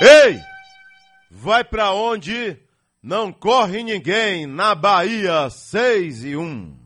Ei! Vai pra onde? Não corre ninguém na Bahia 6 e 1.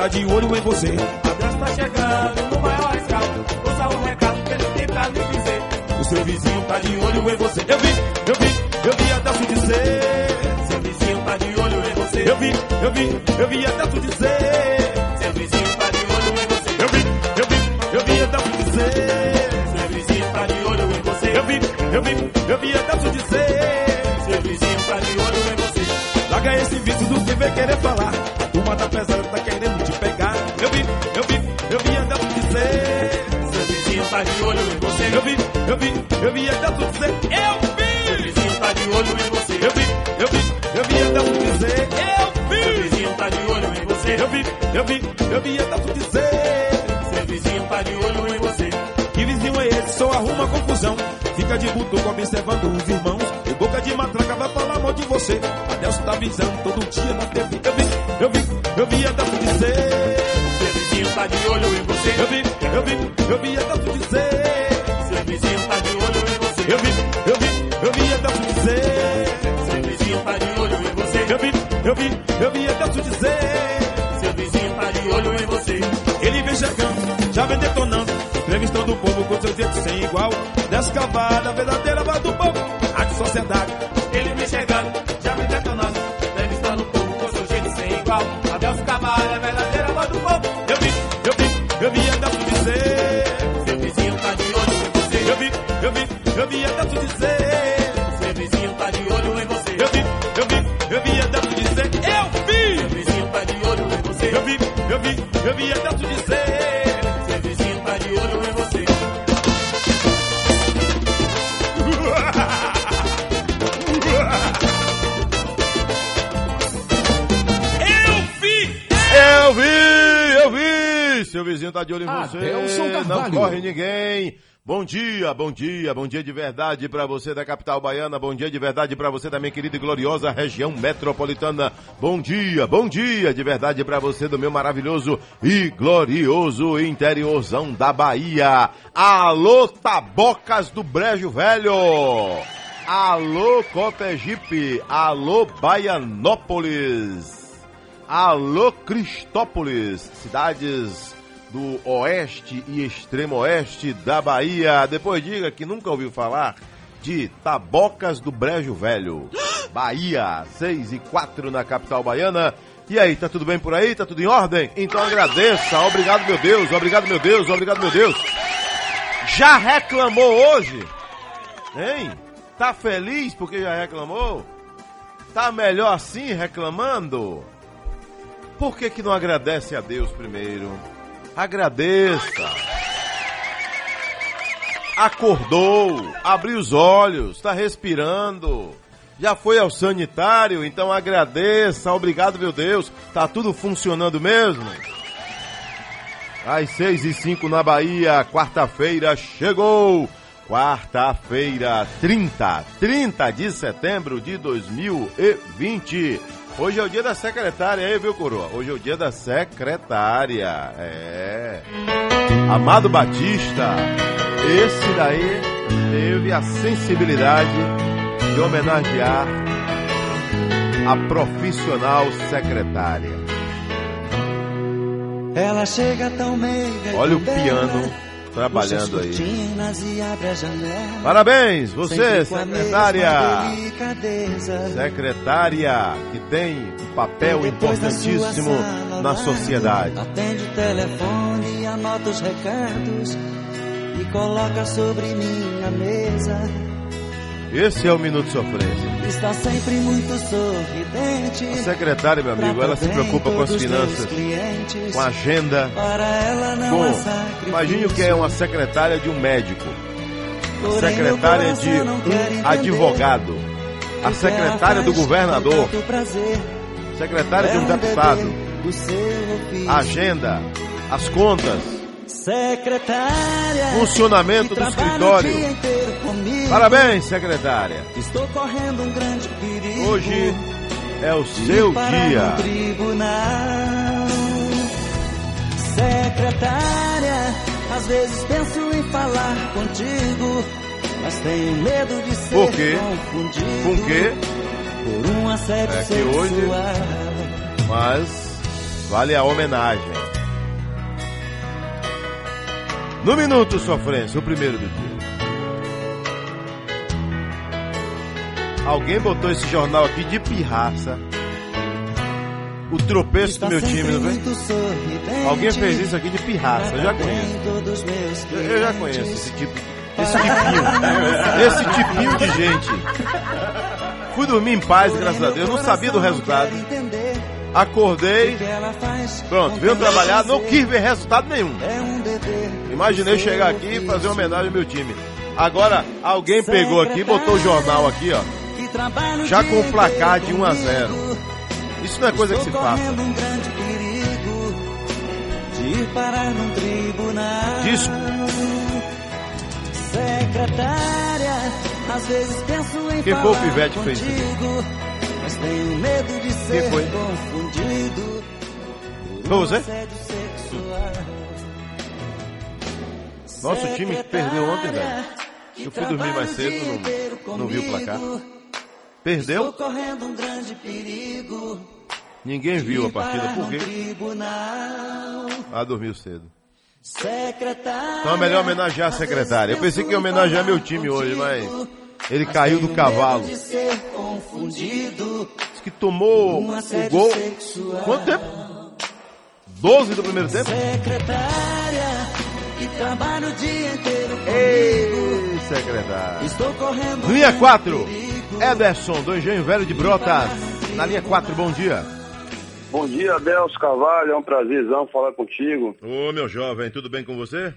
Tá de olho em você. Eu vi, eu vi, até tu dizer. Eu vi! Seu vizinho tá de olho em você. Eu vi, eu vi, eu vi até tu dizer. Eu vi! Seu vizinho tá de olho em você. Eu vi, eu vi, eu vi até tu dizer. Seu vizinho tá de olho em você. Que vizinho é esse? Só arruma confusão. Fica de butuco observando os irmãos. E boca de matraca vai falar mal de você. Adelso tá avisando todo dia na TV. Eu vi, eu vi, eu vi até tu dizer. Seu vizinho tá de olho em você. Eu vi, eu vi, eu vi até tu dizer. Eu vi, eu vi, até tu dizer. Seu vizinho tá de olho em você. Ele vem chegando, já vem detonando. Entrevistando o povo com seu jeito sem igual. Descavada, verdadeira voz do povo. Rádio Sociedade. Tá de olho em você. Adelson Não corre ninguém. Bom dia, bom dia, bom dia de verdade pra você da capital baiana, bom dia de verdade pra você da minha querida e gloriosa região metropolitana. Bom dia, bom dia de verdade pra você do meu maravilhoso e glorioso interiorzão da Bahia. Alô, Tabocas do Brejo Velho! Alô, Cotegipe! Alô, Baianópolis! Alô Cristópolis, cidades do oeste e extremo oeste da Bahia. Depois diga que nunca ouviu falar de Tabocas do Brejo Velho. Bahia, 6 e 4 na capital baiana. E aí, tá tudo bem por aí? Tá tudo em ordem? Então agradeça. Obrigado, meu Deus. Obrigado, meu Deus. Obrigado, meu Deus. Já reclamou hoje? Hein? Tá feliz porque já reclamou? Tá melhor assim reclamando? Por que, que não agradece a Deus primeiro? Agradeça. Acordou, abriu os olhos, está respirando. Já foi ao sanitário, então agradeça. Obrigado, meu Deus. Tá tudo funcionando mesmo? Às seis e cinco na Bahia, quarta-feira chegou. Quarta-feira, 30, 30 de setembro de 2020. Hoje é o dia da secretária aí, viu, coroa? Hoje é o dia da secretária. É. Amado Batista, esse daí teve a sensibilidade de homenagear a profissional secretária. Ela chega tão meiga. Olha o piano trabalhando aí. janela. Parabéns, você, secretária. Secretária que tem um papel importantíssimo sala, na sociedade. Atende o telefone, anota os recados e coloca sobre minha mesa. Esse é o Minuto Sofrência. Está sempre muito sorridente. A secretária, meu amigo, ela se preocupa com as finanças, clientes. com a agenda. Para ela não Com, sacrifício. imagine o que é uma secretária de um médico. secretária de um advogado, a secretária do governador, secretária de um deputado, a agenda, as contas, secretária, funcionamento do escritório. Parabéns, secretária. Estou correndo um grande perigo. Hoje é o seu dia. Secretária, às vezes penso em falar contigo, mas tenho medo de ser Por quê? confundido Com quê? por um assédio É que hoje- Mas vale a homenagem. No Minuto Sofrência, o primeiro do dia. Alguém botou esse jornal aqui de pirraça. O tropeço do meu time, não vem? Alguém fez isso aqui de pirraça, eu já conheço. Eu, eu já conheço esse tipo, esse tipinho, esse tipinho de gente. Fui dormir em paz, graças a Deus, não sabia do resultado. Acordei, pronto, veio trabalhar, não quis ver resultado nenhum. Imaginei chegar aqui e fazer uma homenagem ao meu time. Agora, alguém pegou aqui, botou o jornal aqui, ó, já com o placar de 1 a 0. Isso não é coisa que se faça. Disco. Secretária, às vezes penso em Quem foi o pivete que fez isso mas tenho medo de ser foi? confundido. Foi você? Nosso time perdeu ontem, velho. Eu fui dormir mais cedo, não- não vi o placar. Perdeu? Ninguém viu a partida, por quê? Ah, dormiu cedo. Então é melhor homenagear a secretária. Eu pensei que ia homenagear meu time hoje, mas ele caiu do cavalo. Diz que tomou o gol. sexual. Quanto tempo? 12 do primeiro tempo? Secretária, que trabalha o dia inteiro comigo. Ei, secretária. Estou correndo. Linha grande 4. perigo. Ederson, do Engenho Velho de Brotas. Na linha 4, bom dia. Bom dia, Adelso Carvalho. É um prazerzão falar contigo. Ô, meu jovem, tudo bem com você?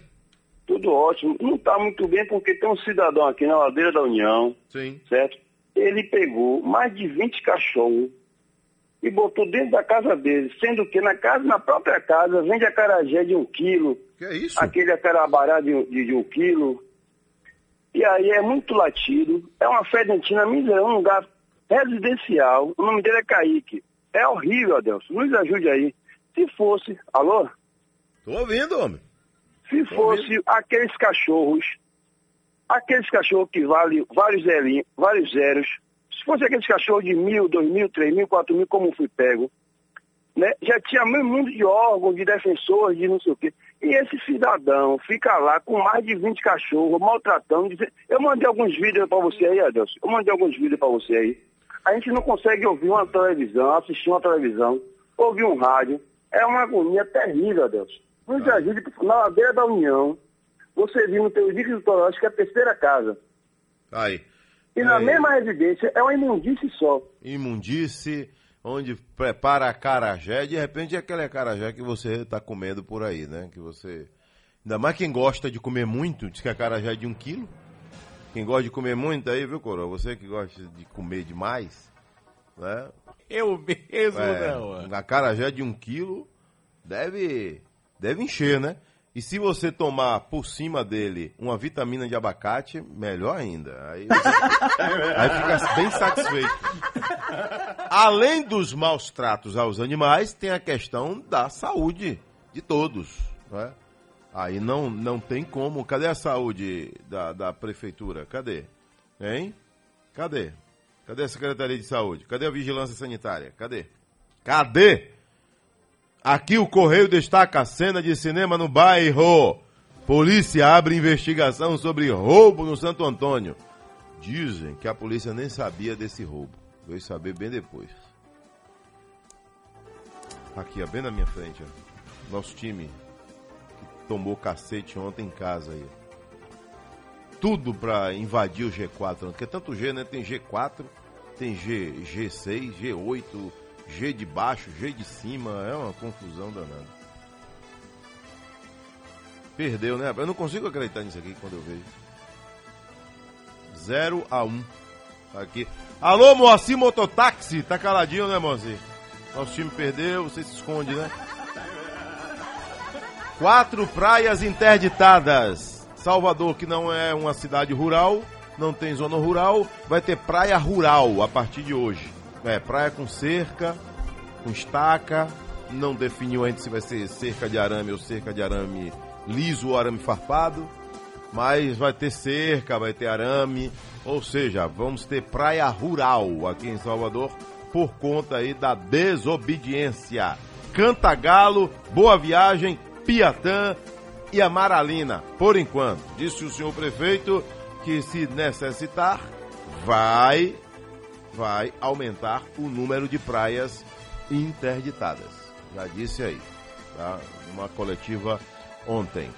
Tudo ótimo. Não está muito bem porque tem um cidadão aqui na ladeira da União, Sim. certo? Ele pegou mais de 20 cachorros e botou dentro da casa dele, sendo que na casa, na própria casa, vende acarajé de um quilo, Que é isso? aquele acarabará de, de, de um quilo. E aí é muito latido. É uma fedentina miserável, um lugar residencial. O nome dele é Kaique. É horrível, Adelso. Nos ajude aí. Se fosse, alô? Tô ouvindo, homem. Se fosse aqueles cachorros, aqueles cachorros que valem vários vários zeros, se fosse aqueles cachorros de mil, dois mil, três mil, quatro mil, como fui pego, né? Já tinha meio mundo de órgãos, de defensores, de não sei o quê. E esse cidadão fica lá com mais de 20 cachorros, maltratando. dizendo- Eu mandei alguns vídeos para você aí, Adelson. Eu mandei alguns vídeos para você aí. A gente não consegue ouvir uma televisão, assistir uma televisão, ouvir um rádio. É uma agonia terrível, Adelson. Nos ajude, na ladeira da União, você viu no teu vídeo do acho que é a terceira casa. Aí. E na Aí. mesma residência é uma imundice só. Imundice, onde prepara acarajé, de repente é aquele acarajé que você está comendo por aí, né? Que você. Ainda mais quem gosta de comer muito, diz que acarajé é de um quilo. Quem gosta de comer muito aí, viu, Coroa? Você que gosta de comer demais, né? Eu mesmo É, não. um acarajé de um quilo deve, deve encher, né? E se você tomar por cima dele uma vitamina de abacate, melhor ainda. Aí, aí fica bem satisfeito. Além dos maus tratos aos animais, tem a questão da saúde de todos. Né? Aí não, não tem como. Cadê a saúde da, da prefeitura? Cadê? Hein? Cadê? Cadê a Secretaria de Saúde? Cadê a Vigilância Sanitária? Cadê? Cadê? Aqui o Correio destaca a cena de cinema no bairro. Polícia abre investigação sobre roubo no Santo Antônio. Dizem que a polícia nem sabia desse roubo. Veio saber bem depois. Aqui, ó, bem na minha frente, ó. Nosso time que tomou cacete ontem em casa aí. Tudo pra invadir o G4, porque é tanto G, né? Tem G4, tem G, G6, G8, G de baixo, G de cima, é uma confusão danada. Perdeu, né? Eu não consigo acreditar nisso aqui quando eu vejo. 0 a 1 Aqui. Alô, Moacir Mototáxi. Tá caladinho, né, Moacir? Nosso time perdeu, você se esconde, né? Quatro praias interditadas. Salvador, que não é uma cidade rural, não tem zona rural, vai ter praia rural a partir de hoje. É, praia com cerca, com estaca, não definiu ainda se vai ser cerca de arame ou cerca de arame liso ou arame farpado, mas vai ter cerca, vai ter arame, ou seja, vamos ter praia rural aqui em Salvador por conta aí da desobediência. Cantagalo, Boa Viagem, Piatã e Amaralina, por enquanto. Disse o senhor prefeito que se necessitar, vai vai aumentar o número de praias interditadas. Já disse aí, tá? Uma coletiva ontem.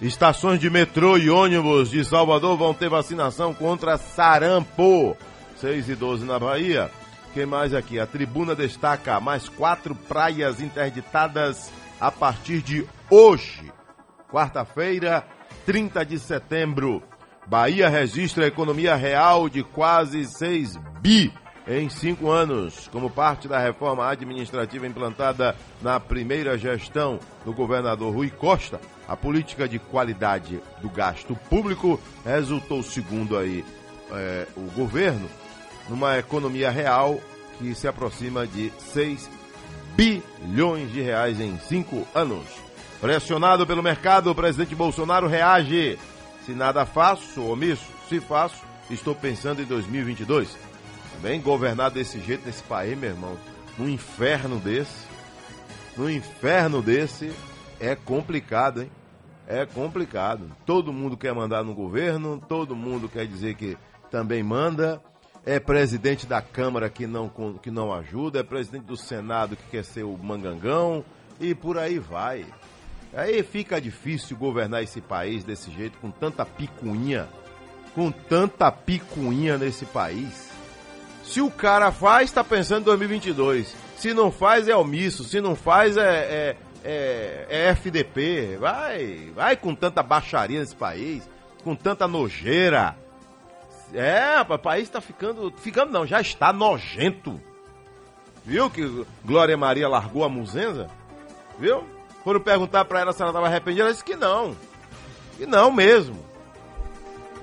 Estações de metrô e ônibus de Salvador vão ter vacinação contra sarampo. 6 e 12 na Bahia. Quem mais aqui? A tribuna destaca mais quatro praias interditadas a partir de hoje. Quarta-feira, 30 de setembro. Bahia registra economia real de quase 6 bi em cinco anos, como parte da reforma administrativa implantada na primeira gestão do governador Rui Costa. A política de qualidade do gasto público resultou, segundo aí é, o governo, numa economia real que se aproxima de 6 bilhões de reais em cinco anos. Pressionado pelo mercado, o presidente Bolsonaro reage. Se nada faço, omisso. Se faço, estou pensando em 2022. Bem governar desse jeito nesse país, meu irmão, num inferno desse, num inferno desse, é complicado, hein? É complicado. Todo mundo quer mandar no governo, todo mundo quer dizer que também manda. É presidente da Câmara que não, que não ajuda, é presidente do Senado que quer ser o mangangão e por aí vai. Aí fica difícil governar esse país desse jeito, com tanta picuinha, com tanta picuinha nesse país. Se o cara faz, está pensando em 2022. Se não faz, é omisso. Se não faz, é, é, é, é FDP. Vai, vai com tanta baixaria nesse país, com tanta nojeira. É, o país está ficando. Ficando não, já está nojento. Viu que Glória Maria largou a muzenza? Viu? Foram perguntar para ela se ela estava arrependida, ela disse que não. Que não mesmo.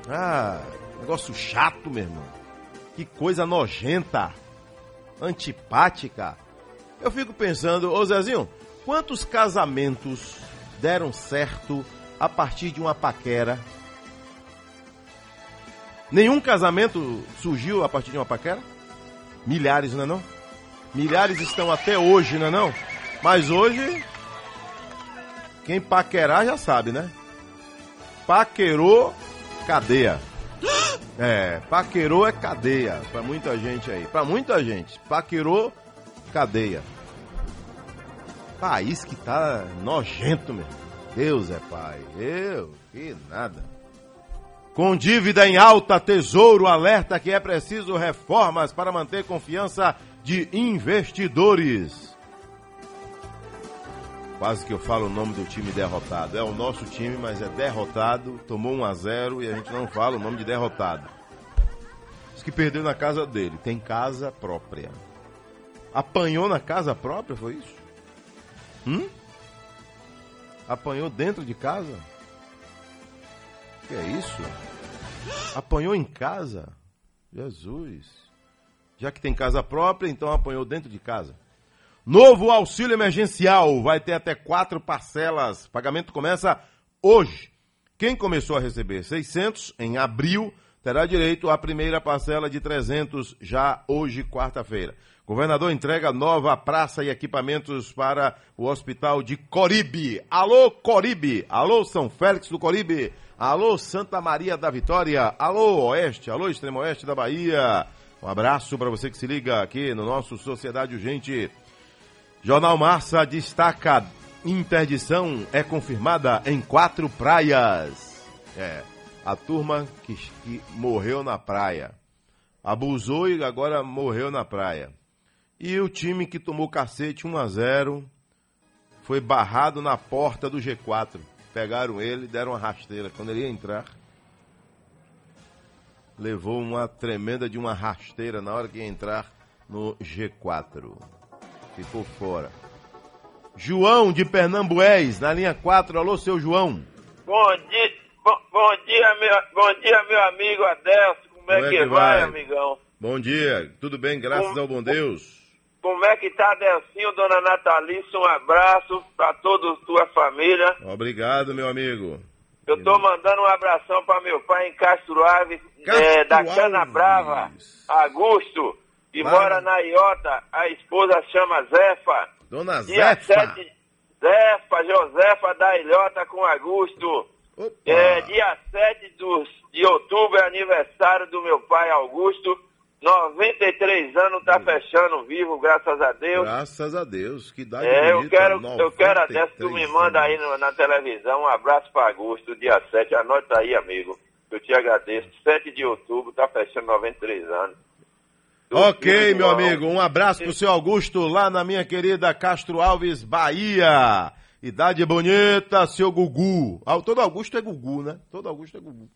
Ah, negócio chato, meu irmão. Que coisa nojenta, antipática. Eu fico pensando, ô Zezinho, quantos casamentos deram certo a partir de uma paquera? Nenhum casamento surgiu a partir de uma paquera? Milhares, não é não? Milhares estão até hoje, não é não? Mas hoje, quem paquerar já sabe, né? Paquerou, cadeia. É, paquerou é cadeia para muita gente aí. Para muita gente. Paquerou, cadeia. País que tá nojento, meu. Deus é pai. Eu, que nada. Com dívida em alta, Tesouro alerta que é preciso reformas para manter confiança de investidores. Quase que eu falo o nome do time derrotado. É o nosso time, mas é derrotado. Tomou 1 a 0 e a gente não fala o nome de derrotado. Diz que perdeu na casa dele. Tem casa própria. Apanhou na casa própria, foi isso? Hum? Apanhou dentro de casa? Que é isso? Apanhou em casa? Jesus. Já que tem casa própria, então apanhou dentro de casa. Novo auxílio emergencial vai ter até quatro parcelas. pagamento começa hoje. Quem começou a receber 600 em abril terá direito à primeira parcela de 300 já hoje, quarta-feira. Governador entrega nova praça e equipamentos para o hospital de Coribe. Alô, Coribe! Alô, São Félix do Coribe! Alô, Santa Maria da Vitória! Alô, Oeste! Alô, Extremo Oeste da Bahia! Um abraço para você que se liga aqui no nosso Sociedade Urgente Jornal Marça destaca: interdição é confirmada em quatro praias. É, a turma que, que morreu na praia. Abusou e agora morreu na praia. E o time que tomou cacete 1 a 0 foi barrado na porta do G4. Pegaram ele, deram uma rasteira quando ele ia entrar. levou uma tremenda de uma rasteira na hora que ia entrar no G4. Ficou fora. João de Pernambués, na linha 4. Alô, seu João. Bom dia, bom, bom dia, meu, bom dia, meu amigo Adelso. Como é, que, vai, amigão? Bom dia, tudo bem, graças Como- ao bom Deus. Como é que tá, Adelcinho, dona Natalícia? Um abraço pra toda a tua família. Obrigado, meu amigo. Eu tô mandando um abração pra meu pai em Castro Alves, Castro é, da. Cana Brava, Augusto, que Lá- mora na Iota. A esposa chama Zefa. Dona Dia Zefa. 7, Zefa, Josefa da Ilhota com Augusto. Opa. É, dia 7 dos, de outubro é aniversário do meu pai Augusto. 93 anos, tá fechando vivo, graças a Deus. Graças a Deus, que idade É, eu quero, eu quero a 93 dessa, tu me manda aí no- na televisão. Um abraço para Augusto, dia 7. Anota aí, amigo. Eu te agradeço. 7 de outubro, tá fechando 93 anos. Ok, meu amigo, um abraço pro seu Augusto lá na minha querida Castro Alves, Bahia. Idade bonita, seu Gugu. Ah, todo Augusto é Gugu, né? Todo Augusto é Gugu.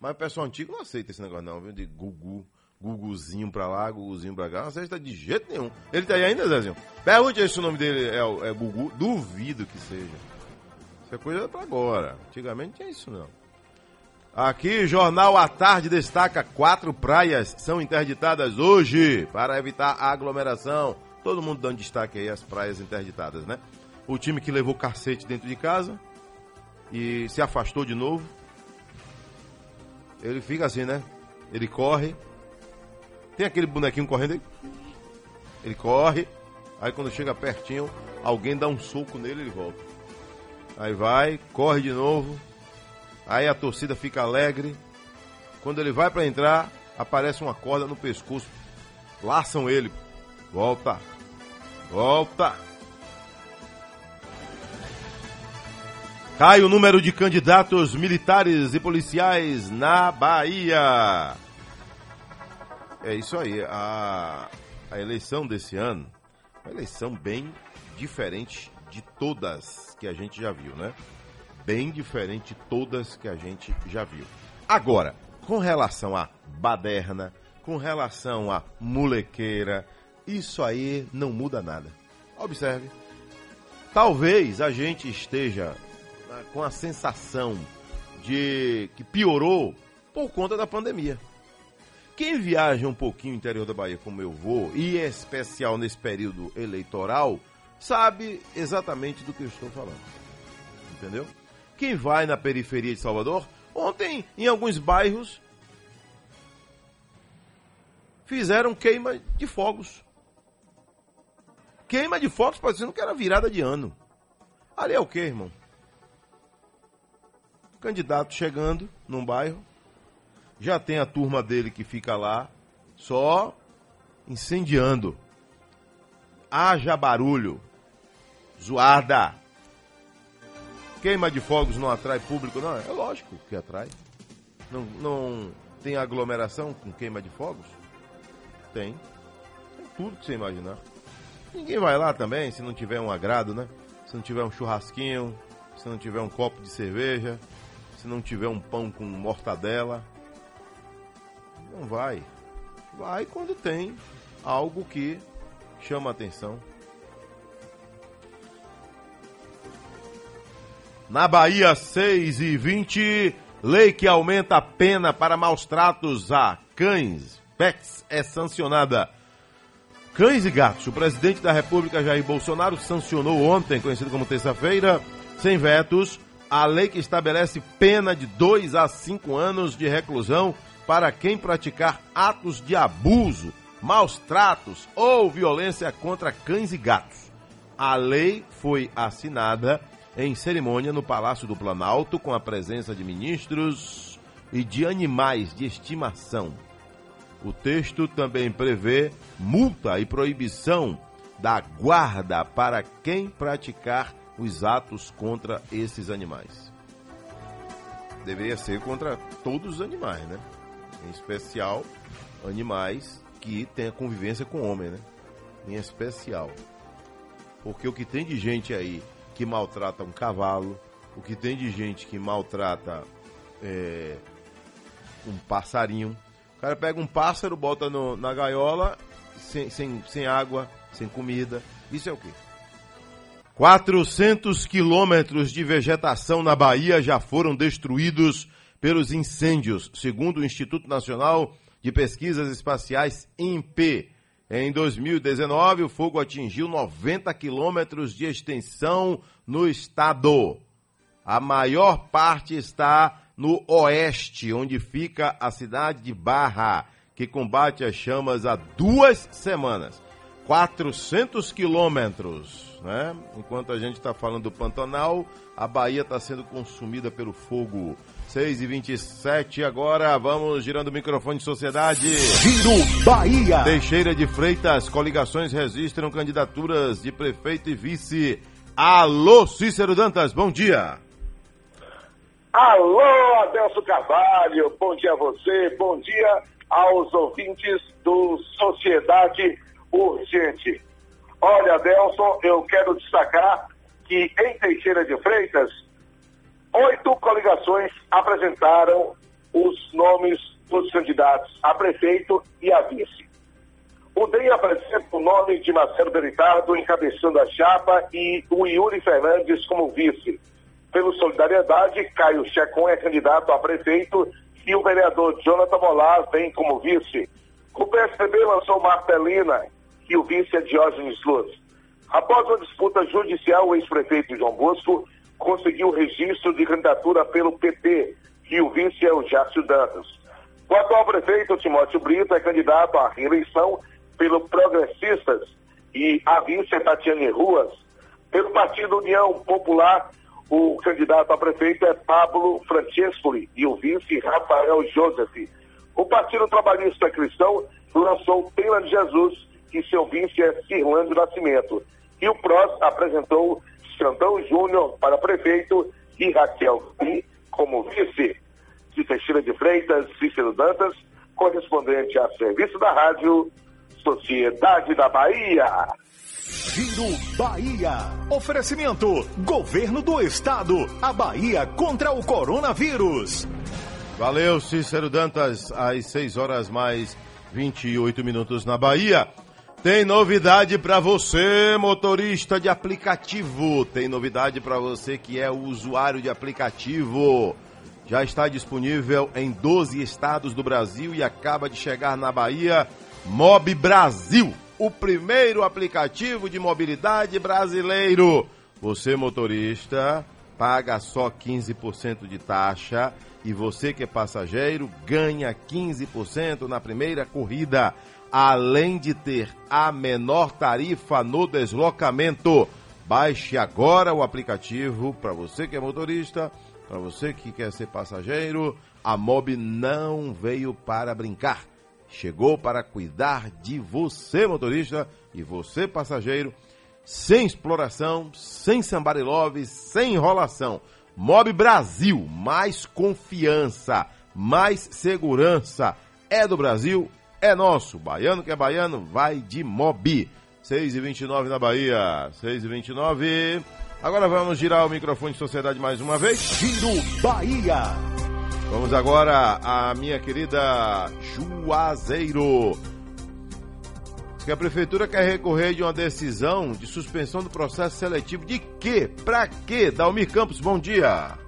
Mas o pessoal antigo não aceita esse negócio não, viu? De Gugu. Guguzinho pra lá, Guguzinho pra cá. Não aceita de jeito nenhum. Ele tá aí ainda, Zezinho? Pergunte aí se o nome dele é, é Gugu. Duvido que seja. Isso é coisa pra agora. Antigamente não tinha isso não. Aqui, Jornal à Tarde destaca quatro praias são interditadas hoje para evitar aglomeração. Todo mundo dando destaque aí às praias interditadas, né? O time que levou cacete dentro de casa e se afastou de novo. Ele fica assim, né? Ele corre. Tem aquele bonequinho correndo aí? Ele corre. Aí quando chega pertinho, alguém dá um soco nele e ele volta. Aí vai, corre de novo. Aí a torcida fica alegre. Quando ele vai para entrar, aparece uma corda no pescoço. Laçam ele. Volta. Volta. Cai o número de candidatos militares e policiais na Bahia. É isso aí. A, a eleição desse ano, uma eleição bem diferente de todas que a gente já viu, né? Bem diferente de todas que a gente já viu. Agora, com relação à baderna, com relação à molequeira, isso aí não muda nada. Observe. Talvez a gente esteja ah, com a sensação de que piorou por conta da pandemia. Quem viaja um pouquinho no interior da Bahia, como eu vou, e em especial nesse período eleitoral, sabe exatamente do que eu estou falando. Entendeu? Quem vai na periferia de Salvador, ontem em alguns bairros fizeram queima de fogos. Queima de fogos parecendo que era virada de ano. Ali é o que, irmão? Candidato chegando num bairro, já tem a turma dele que fica lá só incendiando. Haja barulho. Zoada. Queima de fogos não atrai público, não? É lógico que atrai. Não, não tem aglomeração com queima de fogos? Tem. Tem tudo que você imaginar. Ninguém vai lá também se não tiver um agrado, né? Se não tiver um churrasquinho, se não tiver um copo de cerveja, se não tiver um pão com mortadela. Não vai. Vai quando tem algo que chama atenção. Na Bahia, 6 e 20, lei que aumenta a pena para maus tratos a cães. PEX é sancionada. Cães e gatos. O presidente da República, Jair Bolsonaro, sancionou ontem, conhecido como terça-feira, sem vetos, a lei que estabelece pena de 2 a 5 anos de reclusão para quem praticar atos de abuso, maus tratos ou violência contra cães e gatos. A lei foi assinada em cerimônia no Palácio do Planalto com a presença de ministros e de animais de estimação. O texto também prevê multa e proibição da guarda para quem praticar os atos contra esses animais. Deveria ser contra todos os animais, né? Em especial animais que têm a convivência com o homem, né? Em especial. Porque o que tem de gente aí que maltrata um cavalo, o que tem de gente que maltrata é, um passarinho, O cara pega um pássaro, bota no, na gaiola, sem, sem, sem água, sem comida. Isso é o quê? 400 quilômetros de vegetação na Bahia já foram destruídos pelos incêndios, segundo o Instituto Nacional de Pesquisas Espaciais, INPE. Em 2019, o fogo atingiu 90 quilômetros de extensão no estado. A maior parte está no oeste, onde fica a cidade de Barra, que combate as chamas há duas semanas. 400 quilômetros, né? Enquanto a gente está falando do Pantanal, a Bahia está sendo consumida pelo fogo. 6 e 27 agora, vamos girando o microfone de sociedade. Giro Bahia. Teixeira de Freitas, coligações registram candidaturas de prefeito e vice. Alô, Cícero Dantas, bom dia. Alô, Adelso Carvalho, bom dia a você, bom dia aos ouvintes do Sociedade Urgente. Olha, Adelson, eu quero destacar que em Teixeira de Freitas, oito coligações apresentaram os nomes dos candidatos a prefeito e a vice. O DEM apresenta o nome de Marcelo Beritardo encabeçando a chapa e o Yuri Fernandes como vice. Pelo Solidariedade, Caio Checon é candidato a prefeito e o vereador Jonathan Molar vem como vice. O PSDB lançou Martelina e o vice é Diógenes Luz. Após uma disputa judicial, o ex-prefeito João Bosco conseguiu registro de candidatura pelo PT e o vice é o Jácio Dantas. O atual prefeito Timóteo Brito é candidato à reeleição pelo Progressistas e a vice é Tatiane Ruas. Pelo Partido União Popular, o candidato a prefeito é Pablo Francescoli e o vice Rafael Joseph. O Partido Trabalhista Cristão lançou Teila de Jesus e seu vice é Cirlando Nascimento. E o PROS apresentou Xandão Júnior para prefeito e Raquel Pi como vice. De Teixeira de Freitas, Cícero Dantas, correspondente a serviço da rádio Sociedade da Bahia. Giro Bahia. Oferecimento: Governo do Estado. A Bahia contra o coronavírus. Valeu, Cícero Dantas, às 6 horas mais 28 minutos na Bahia. Tem novidade para você, motorista de aplicativo. Tem novidade para você que é usuário de aplicativo. Já está disponível em 12 estados do Brasil e acaba de chegar na Bahia. Mob Brasil, o primeiro aplicativo de mobilidade brasileiro. Você, motorista, paga só 15% de taxa e você que é passageiro ganha 15% na primeira corrida além de ter a menor tarifa no deslocamento. Baixe agora o aplicativo para você que é motorista, para você que quer ser passageiro. A Mob não veio para brincar. Chegou para cuidar de você, motorista, e você, passageiro, sem exploração, sem sambarilove, sem enrolação. Mob Brasil, mais confiança, mais segurança. É do Brasil, é nosso. Baiano que é baiano, vai de Mobi. 6 e 29 na Bahia. 6 e 29. Agora vamos girar o microfone de sociedade mais uma vez. Giro Bahia. Vamos agora a minha querida Juazeiro. Diz que a prefeitura quer recorrer de uma decisão de suspensão do processo seletivo de quê? Pra quê? Dalmir Campos, bom dia.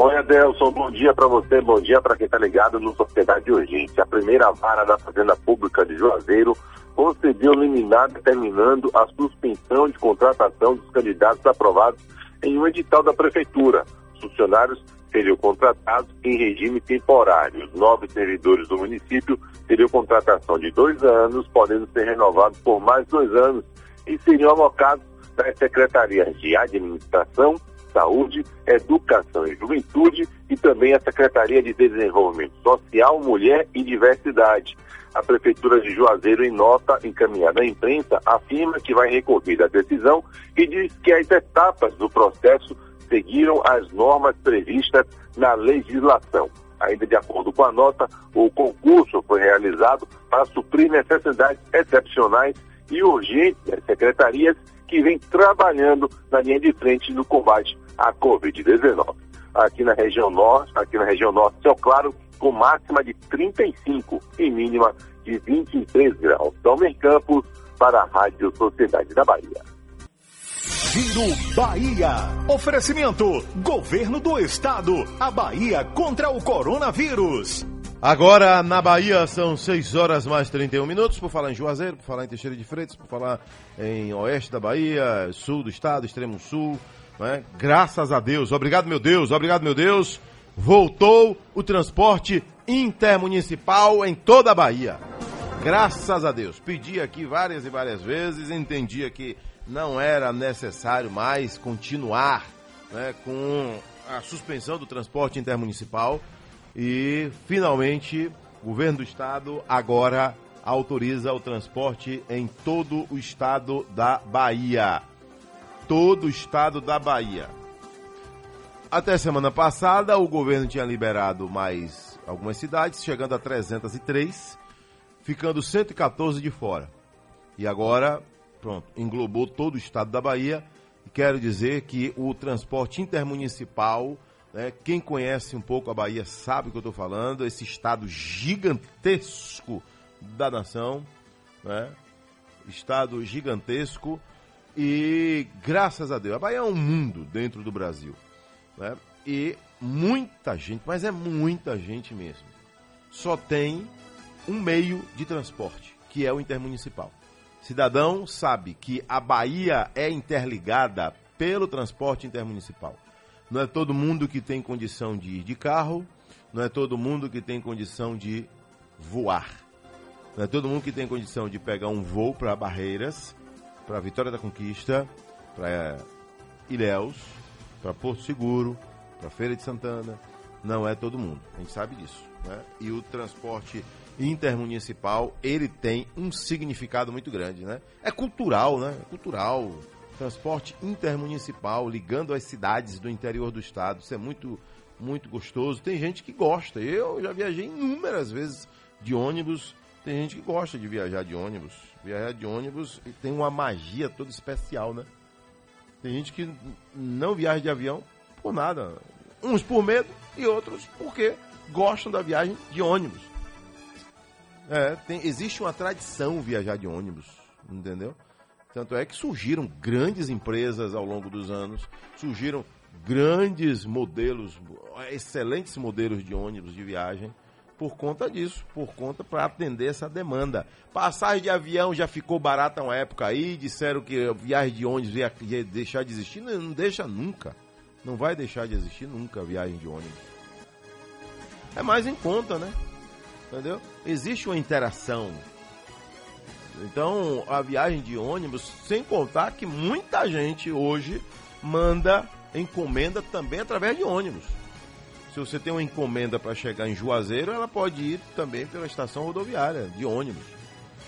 Oi, Adelson, bom dia para você, bom dia para quem está ligado no Sociedade Urgente. A primeira vara da Fazenda Pública de Juazeiro concedeu liminar determinando a suspensão de contratação dos candidatos aprovados em um edital da Prefeitura. Os funcionários seriam contratados em regime temporário. Os nove servidores do município teriam contratação de dois anos, podendo ser renovados por mais dois anos, e seriam alocados nas secretarias de administração, Saúde, Educação e Juventude e também a Secretaria de Desenvolvimento Social, Mulher e Diversidade. A Prefeitura de Juazeiro, em nota encaminhada à imprensa, afirma que vai recorrer da decisão e diz que as etapas do processo seguiram as normas previstas na legislação. Ainda de acordo com a nota, o concurso foi realizado para suprir necessidades excepcionais e urgentes das secretarias que vem trabalhando na linha de frente no combate à Covid-19. Aqui na região norte, aqui na região norte, Céu Claro, com máxima de 35 e mínima de 23 graus. Tomer Campos para a Rádio Sociedade da Bahia. Giro Bahia. Oferecimento: Governo do Estado. A Bahia contra o coronavírus. Agora na Bahia são 6 horas mais 31 minutos. Por falar em Juazeiro, por falar em Teixeira de Freitas, por falar em oeste da Bahia, sul do estado, extremo sul. Né? Graças a Deus. Obrigado, meu Deus. Obrigado, meu Deus. Voltou o transporte intermunicipal em toda a Bahia. Graças a Deus. Pedi aqui várias e várias vezes, entendia que não era necessário mais continuar né, com a suspensão do transporte intermunicipal e finalmente o governo do estado agora autoriza o transporte em todo o estado da Bahia. Todo o estado da Bahia. Até semana passada, o governo tinha liberado mais algumas cidades, chegando a 303, ficando 114 de fora. E agora, pronto, englobou todo o estado da Bahia. Quero dizer que o transporte intermunicipal, né, quem conhece um pouco a Bahia sabe o que eu estou falando, esse estado gigantesco da nação, né, estado gigantesco. E graças a Deus, a Bahia é um mundo dentro do Brasil. Né? E muita gente, mas é muita gente mesmo, só tem um meio de transporte, que é o intermunicipal. Cidadão sabe que a Bahia é interligada pelo transporte intermunicipal. Não é todo mundo que tem condição de ir de carro, não é todo mundo que tem condição de voar. Não é todo mundo que tem condição de pegar um voo para Barreiras, para Vitória da Conquista, para Ilhéus, para Porto Seguro, para Feira de Santana. Não é todo mundo, a gente sabe disso. Né? E o transporte intermunicipal, ele tem um significado muito grande, né? É cultural, né? É cultural. Transporte intermunicipal, ligando as cidades do interior do estado. Isso é muito, muito gostoso. Tem gente que gosta. Eu já viajei inúmeras vezes de ônibus. Tem gente que gosta de viajar de ônibus. Viajar de ônibus tem uma magia toda especial, né? Tem gente que não viaja de avião por nada. Uns por medo e outros porque gostam da viagem de ônibus. É, tem, existe uma tradição viajar de ônibus, entendeu? Tanto é que surgiram grandes empresas ao longo dos anos, surgiram grandes modelos, excelentes modelos de ônibus de viagem por conta disso, por conta para atender essa demanda. Passagem de avião já ficou barata uma época aí, disseram que viagem de ônibus ia, ia deixar de existir, não, não deixa nunca. Não vai deixar de existir nunca viagem de ônibus. É mais em conta, né? Entendeu? Existe uma interação. Então, a viagem de ônibus, sem contar que muita gente hoje manda encomenda também através de ônibus. Se você tem uma encomenda para chegar em Juazeiro, ela pode ir também pela estação rodoviária de ônibus.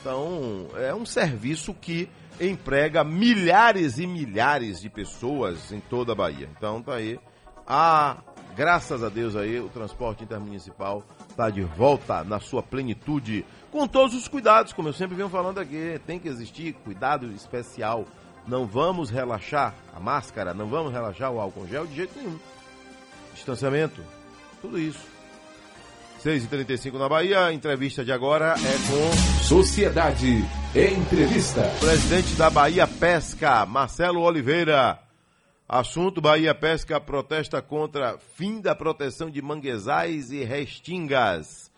Então, é um serviço que emprega milhares e milhares de pessoas em toda a Bahia. Então, tá aí. Ah, graças a Deus aí, o transporte intermunicipal está de volta na sua plenitude, com todos os cuidados, como eu sempre venho falando aqui. Tem que existir cuidado especial. Não vamos relaxar a máscara, não vamos relaxar o álcool gel de jeito nenhum distanciamento, tudo isso. 6h35 na Bahia, a entrevista de agora é com. Sociedade Entrevista. Presidente da Bahia Pesca, Marcelo Oliveira. Assunto: Bahia Pesca protesta contra fim da proteção de manguezais e restingas.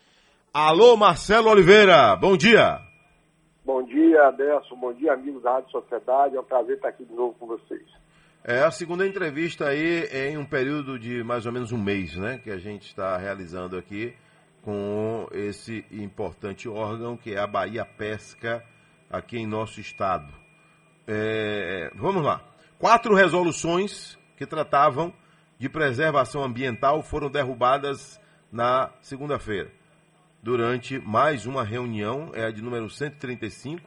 Alô, Marcelo Oliveira, bom dia. Bom dia, Adelson. Bom dia, amigos da Rádio Sociedade. É um prazer estar aqui de novo com vocês. É a segunda entrevista aí em um período de mais ou menos um mês, né? Que a gente está realizando aqui com esse importante órgão que é a Bahia Pesca aqui em nosso estado. É, vamos lá. Quatro resoluções que tratavam de preservação ambiental foram derrubadas na segunda-feira, durante mais uma reunião, é a de número 135,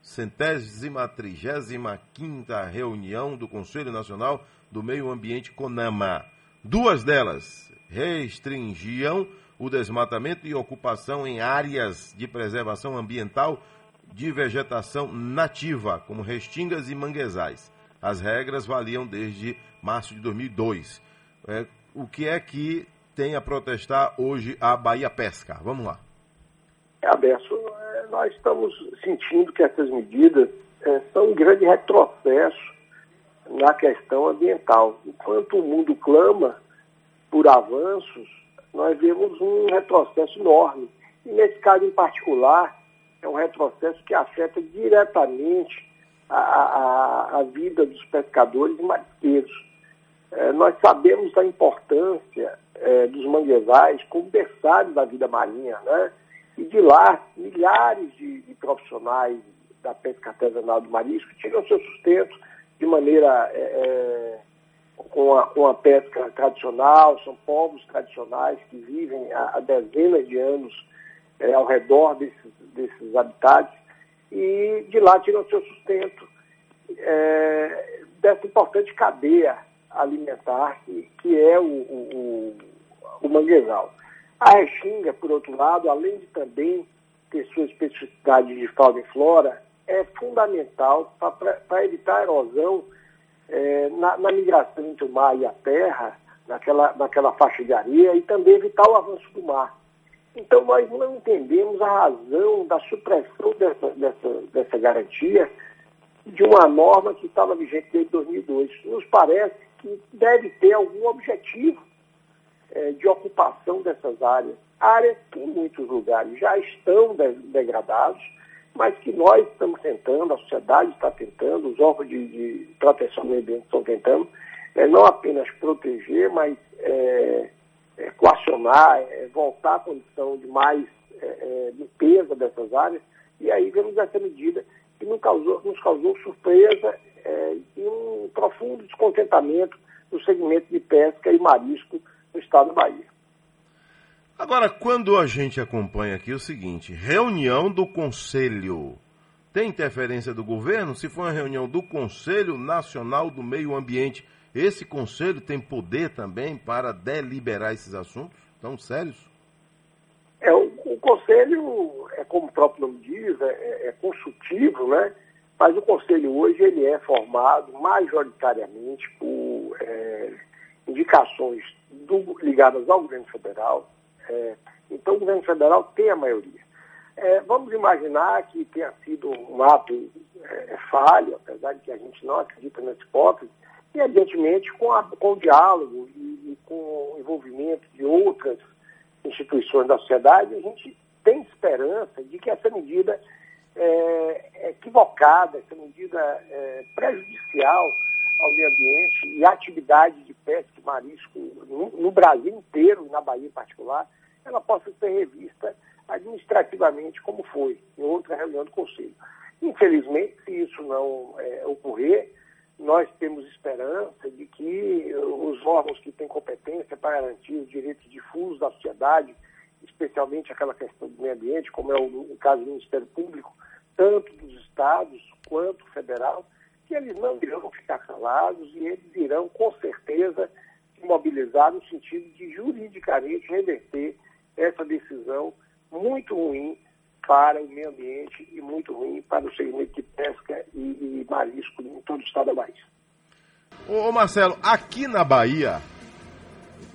centésima trigésima quinta reunião do Conselho Nacional do Meio Ambiente CONAMA. Duas delas restringiam o desmatamento e ocupação em áreas de preservação ambiental de vegetação nativa, como restingas e manguezais. As regras valiam desde março de 2002. É, o que é que tem a protestar hoje a Bahia Pesca? Vamos lá. É, Aberto, é, nós estamos sentindo que essas medidas é, são um grande retrocesso na questão ambiental. Enquanto o mundo clama por avanços, nós vemos um retrocesso enorme. E nesse caso em particular, é um retrocesso que afeta diretamente a, a, a vida dos pescadores e marisqueiros. É, nós sabemos da importância é, dos manguezais como berçário da vida marinha, né? E de lá, milhares de, de profissionais da pesca artesanal do marisco tiram seu sustento de maneira é, é, com, a, com a pesca tradicional, são povos tradicionais que vivem há, há dezenas de anos é, ao redor desses, desses habitats e de lá tiram seu sustento é, dessa importante cadeia alimentar que, que é o, o, o, manguezal. A restinga, por outro lado, além de também ter sua especificidade de fauna e flora, é fundamental para evitar a erosão é, na, na, migração entre o mar e a terra, naquela, naquela faixa de areia, e também evitar o avanço do mar. Então, nós não entendemos a razão da supressão dessa, dessa, dessa garantia de uma norma que estava vigente desde 2002. Nos parece que deve ter algum objetivo é, de ocupação dessas áreas. Áreas que em muitos lugares já estão degradados, mas que nós estamos tentando, a sociedade está tentando, os órgãos de, de proteção do meio ambiente estão tentando, é, não apenas proteger, mas é, é, coacionar, é, voltar à condição de mais é, é, limpeza dessas áreas, e aí vemos essa medida que nos causou, nos causou surpresa é, e um profundo descontentamento no segmento de pesca e marisco no estado da Bahia. Agora, quando a gente acompanha aqui o seguinte, reunião do Conselho, tem interferência do governo? Se for uma reunião do Conselho Nacional do Meio Ambiente, esse conselho tem poder também para deliberar esses assuntos tão sérios? É, conselho, é como o próprio nome diz, é, é, consultivo, né? Mas o conselho hoje ele é formado majoritariamente por é, indicações do, ligadas ao governo federal. É, então o governo federal tem a maioria. É, vamos imaginar que tenha sido um ato é, falho, apesar de que a gente não acredita nessa hipótese, e, evidentemente, com, a, com o diálogo e, e, com o envolvimento de outras instituições da sociedade, a gente tem esperança de que essa medida é, é equivocada, essa medida é, prejudicial ao meio ambiente e à atividade de pesca e marisco no, Brasil inteiro, na Bahia em particular, ela possa ser revista administrativamente como foi em outra reunião do Conselho. Infelizmente, se isso não é, ocorrer, nós temos esperança de que os órgãos que têm competência para garantir os direitos difusos da sociedade, especialmente aquela questão do meio ambiente, como é o, o caso do Ministério Público, tanto dos estados quanto federal, que eles não irão ficar calados e eles irão, com certeza, se mobilizar no sentido de juridicamente reverter essa decisão muito ruim para o meio ambiente e muito ruim para o segmento de pesca e, e marisco em todo o estado da Bahia. Ô, Marcelo, aqui na Bahia,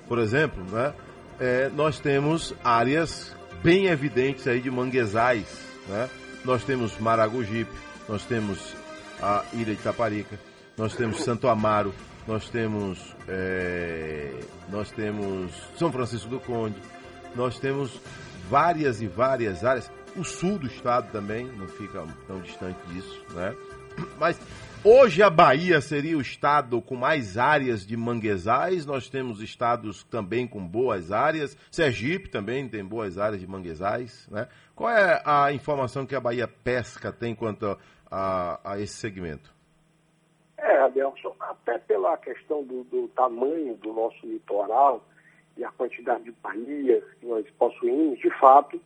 por exemplo, né, é, nós temos áreas bem evidentes aí de manguezais, né? Nós temos Maragogipe, nós temos a Ilha de Taparica, nós temos Santo Amaro, nós temos é, nós temos São Francisco do Conde, nós temos várias e várias áreas. O sul do estado também não fica tão distante disso, né? Mas hoje a Bahia seria o estado com mais áreas de manguezais. Nós temos estados também com boas áreas. Sergipe também tem boas áreas de manguezais, né? Qual é a informação que a Bahia Pesca tem quanto a, a esse segmento? É, Adelson, até pela questão do, do tamanho do nosso litoral e a quantidade de baías que nós possuímos, de fato,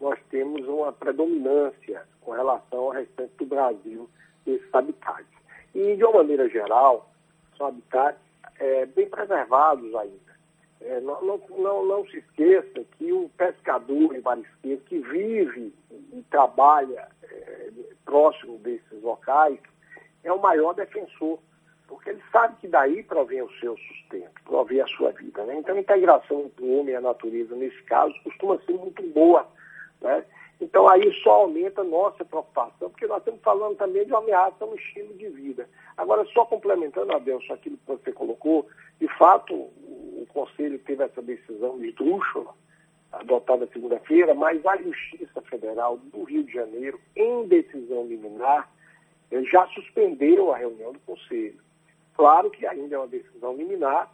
nós temos uma predominância com relação ao restante do Brasil desses habitats. E, de uma maneira geral, são habitats é, bem preservados ainda. É, não, não, não, não, se esqueça que o pescador e marisqueiro que vive e trabalha é, próximo desses locais é o maior defensor porque ele sabe que daí provém o seu sustento, provém a sua vida. Né? Então a integração entre o homem e a natureza, nesse caso, costuma ser muito boa. Né? Então aí só aumenta a nossa preocupação, porque nós estamos falando também de uma ameaça no estilo de vida. Agora, só complementando, Adelso, aquilo que você colocou, de fato, o Conselho teve essa decisão de esdrúxula, adotada segunda-feira, mas a Justiça Federal do Rio de Janeiro, em decisão liminar, já suspendeu a reunião do Conselho. Claro que ainda é uma decisão liminar,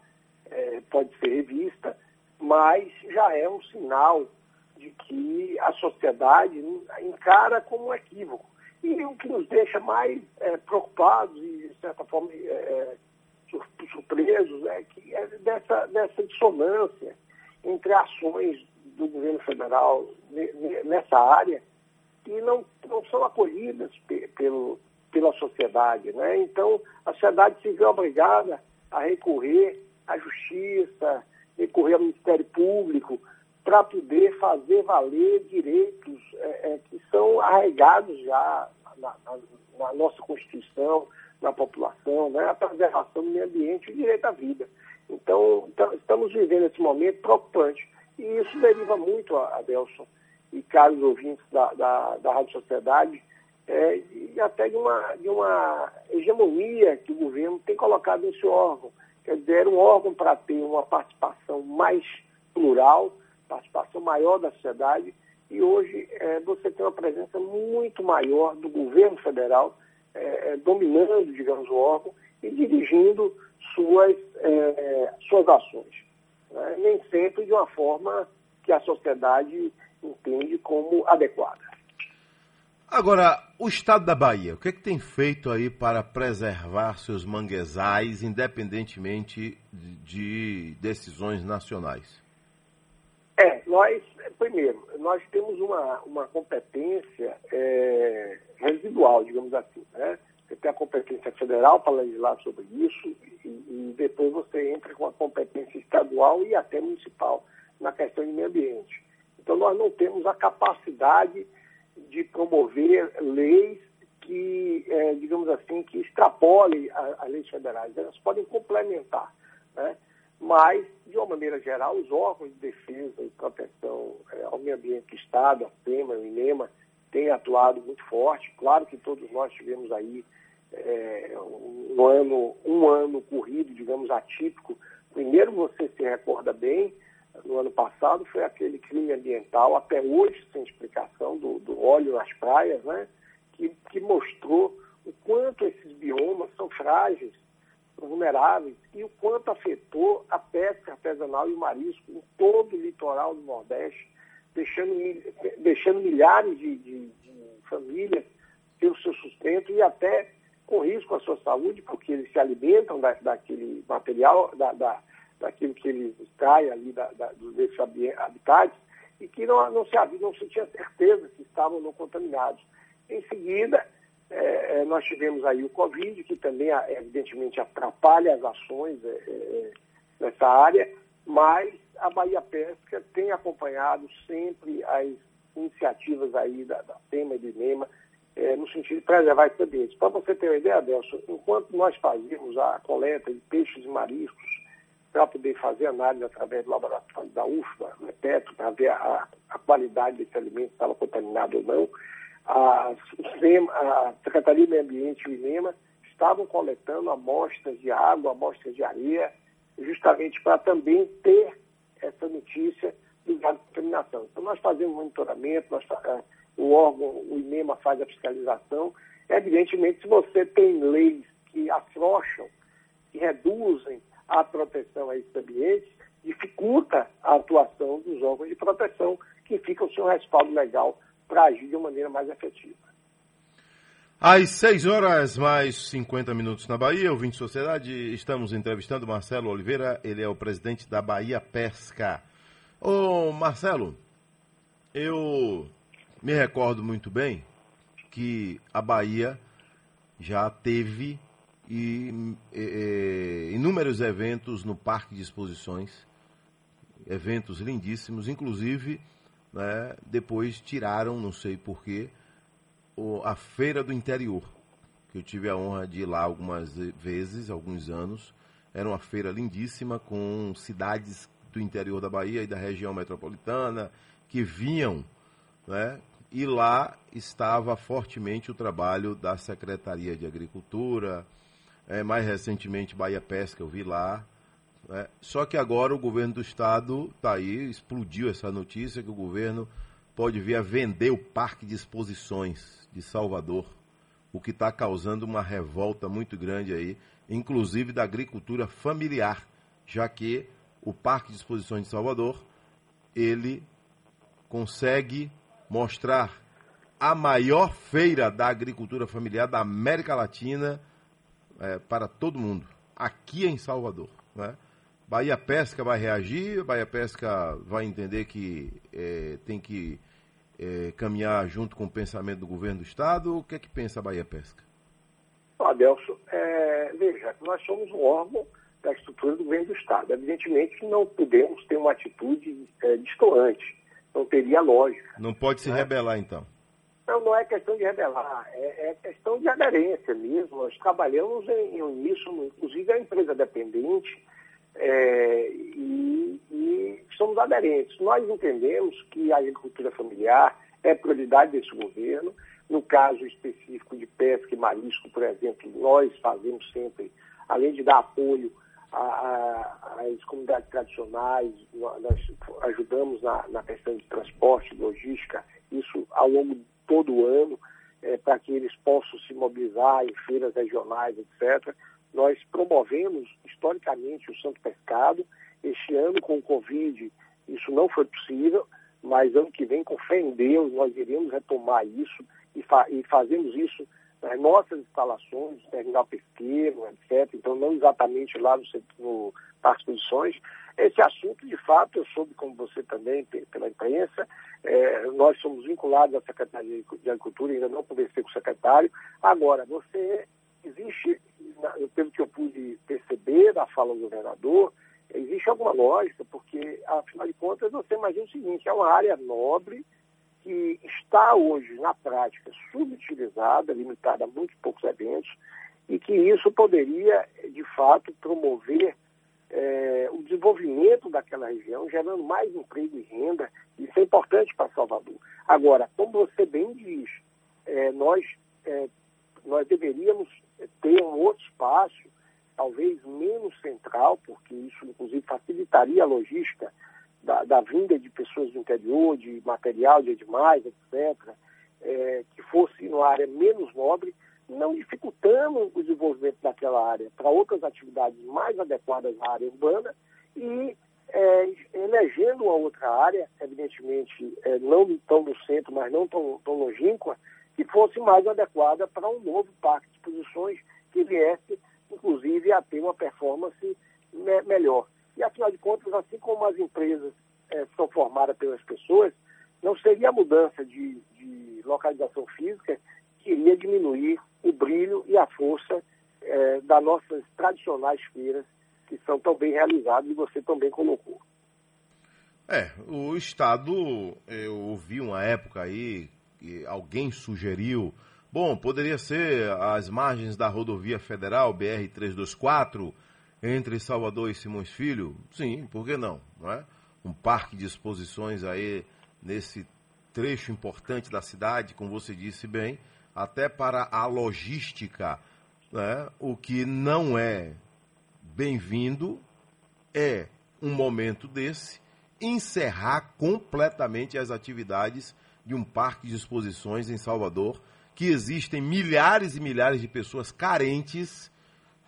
é, pode ser revista, mas já é um sinal de que a sociedade encara como um equívoco. E o que nos deixa mais é, preocupados e, de certa forma, é, surpresos é que é dessa, dessa dissonância entre ações do governo federal nessa área que não, não são acolhidas pelo, pela sociedade. Né? Então, a sociedade se vê obrigada a recorrer à justiça, recorrer ao Ministério Público, para poder fazer valer direitos é, é, que são arraigados já na, na, na, nossa Constituição, na população, né? a preservação do meio ambiente e o direito à vida. Então, estamos vivendo esse momento preocupante. E isso deriva muito, Adelson e caros ouvintes da, da, da Rádio Sociedade, é, e até de uma, de uma hegemonia que o governo tem colocado nesse órgão. Quer dizer, era um órgão para ter uma participação mais plural, participação maior da sociedade, e hoje é, você tem uma presença muito maior do governo federal, é, é dominando, digamos, o órgão e dirigindo suas, é, suas ações. Né? Nem sempre de uma forma que a sociedade entende como adequada. Agora, o estado da Bahia, o que, é que tem feito aí para preservar seus manguezais, independentemente de decisões nacionais? Nós, primeiro, nós temos uma, uma competência é, residual, digamos assim. Né? Você tem a competência federal para legislar sobre isso e, e, depois você entra com a competência estadual e até municipal na questão de meio ambiente. Então nós não temos a capacidade de promover leis que, é, digamos assim, que extrapolem as leis federais. Elas podem complementar. Né? Mas, de uma maneira geral, os órgãos de defesa e proteção é, ao meio ambiente do Estado, a FEMA, o INEMA, têm atuado muito forte. Claro que todos nós tivemos aí é, um, ano, um ano corrido, digamos, atípico. Primeiro, você se recorda bem, no ano passado foi aquele crime ambiental, até hoje sem explicação, do, do óleo nas praias, né? que, que mostrou o quanto esses biomas são frágeis vulneráveis e o quanto afetou a pesca artesanal e o marisco em todo o litoral do Nordeste, deixando, deixando milhares de, de, de famílias ter o seu sustento e até com risco à sua saúde, porque eles se alimentam da, daquele material, da, da, daquilo que eles extraem ali da, da, desses habitats, e que não, não, se, não se tinha certeza que estavam não contaminados. Em seguida, é, é, nós tivemos aí o Covid, que também, evidentemente, atrapalha as ações é, é, nessa área, mas a Bahia Pesca tem acompanhado sempre as iniciativas aí da, da FEMA e do INEMA, é, no sentido de preservar esse ambiente. Para você ter uma ideia, Adelson, enquanto nós fazíamos a coleta de peixes e mariscos para poder fazer análise através do laboratório da UFBA, né, para ver a, a qualidade desse alimento, se estava contaminado ou não, a, a Secretaria do Meio Ambiente e o INEMA estavam coletando amostras de água, amostras de areia, justamente para também ter essa notícia de contaminação. Então, nós fazemos monitoramento, nós, eh, o órgão, o INEMA faz a fiscalização. Evidentemente, se você tem leis que afrouxam, que reduzem a proteção a esses ambientes, dificulta a atuação dos órgãos de proteção que ficam sem o respaldo legal para agir de maneira mais efetiva. Às 6 horas mais 50 minutos na Bahia, ouvinte Sociedade, estamos entrevistando Marcelo Oliveira, ele é o presidente da Bahia Pesca. Ô Marcelo, eu me recordo muito bem que a Bahia já teve inúmeros eventos no Parque de Exposições, eventos lindíssimos, inclusive né, depois tiraram, não sei porquê, a Feira do Interior. que eu tive a honra de ir lá algumas vezes, alguns anos. Era uma feira lindíssima com cidades do interior da Bahia e da região metropolitana que vinham, né? E lá estava fortemente o trabalho da Secretaria de Agricultura, é, mais recentemente Bahia Pesca, eu vi lá. Né? Só que agora o governo do estado está aí, explodiu essa notícia que o governo pode vir a vender o Parque de Exposições de Salvador, o que está causando uma revolta muito grande aí, inclusive da agricultura familiar, já que o Parque de Exposições de Salvador, ele consegue mostrar a maior feira da agricultura familiar da América Latina é, para todo mundo, aqui em Salvador. Né? Bahia Pesca vai reagir, Bahia Pesca vai entender que é, tem que é, caminhar junto com o pensamento do governo do Estado. O que é que pensa a Bahia Pesca? Adelso, é, veja, nós somos um órgão da estrutura do governo do Estado. Evidentemente não podemos ter uma atitude é, distoante, não teria lógica. Não pode se né? rebelar, então. Não, não é questão de rebelar, é, é questão de aderência mesmo. Nós trabalhamos em, em uníssono, inclusive a empresa dependente, é, e, e somos aderentes. Nós entendemos que a agricultura familiar é prioridade desse governo. No caso específico de pesca e marisco, por exemplo, nós fazemos sempre, além de dar apoio às comunidades tradicionais, nós ajudamos na, na questão de transporte, logística, isso ao longo de todo o ano, é, para que eles possam se mobilizar em feiras regionais, etc. Nós promovemos historicamente o Santo Pescado. Este ano, com o Covid, isso não foi possível, mas ano que vem, com fé em Deus, nós iremos retomar isso e, fa e fazemos isso nas nossas instalações, terminal pesqueiro, etc. Então, não exatamente lá no, no Parque Exposições. Esse assunto, de fato, eu soube, como você também, pela imprensa, é, nós somos vinculados à Secretaria de Agricultura, ainda não conversei com o secretário. Agora, você, existe, pelo que eu pude perceber da fala do governador, existe alguma lógica, porque, afinal de contas, você imagina o seguinte, é uma área nobre, que está hoje, na prática, subutilizada, limitada a muito poucos eventos, e que isso poderia, de fato, promover é, o desenvolvimento daquela região, gerando mais emprego e renda. Isso é importante para Salvador. Agora, como você bem diz, é, nós, é, nós deveríamos ter um outro espaço, talvez menos central, porque isso, inclusive, facilitaria a logística da, da, vinda de pessoas do interior, de material, de animais, etc., é, que fosse numa área menos nobre, não dificultando o desenvolvimento daquela área para outras atividades mais adequadas à área urbana e é, elegendo uma outra área, evidentemente é, não tão no centro, mas não tão, tão longínqua, que fosse mais adequada para um novo parque de exposições que viesse, inclusive, a ter uma performance me melhor. E, afinal de contas, assim como as empresas é, são formadas pelas pessoas, não seria a mudança de, de localização física que iria diminuir o brilho e a força é, das nossas tradicionais feiras, que são tão bem realizadas e você também colocou. É, o Estado, eu ouvi uma época aí, alguém sugeriu, bom, poderia ser as margens da rodovia federal, BR-324, entre Salvador e Simões Filho? Sim, por que não? não é? Um parque de exposições aí nesse trecho importante da cidade, como você disse bem, até para a logística, né? o que não é bem-vindo é um momento desse encerrar completamente as atividades de um parque de exposições em Salvador, que existem milhares e milhares de pessoas carentes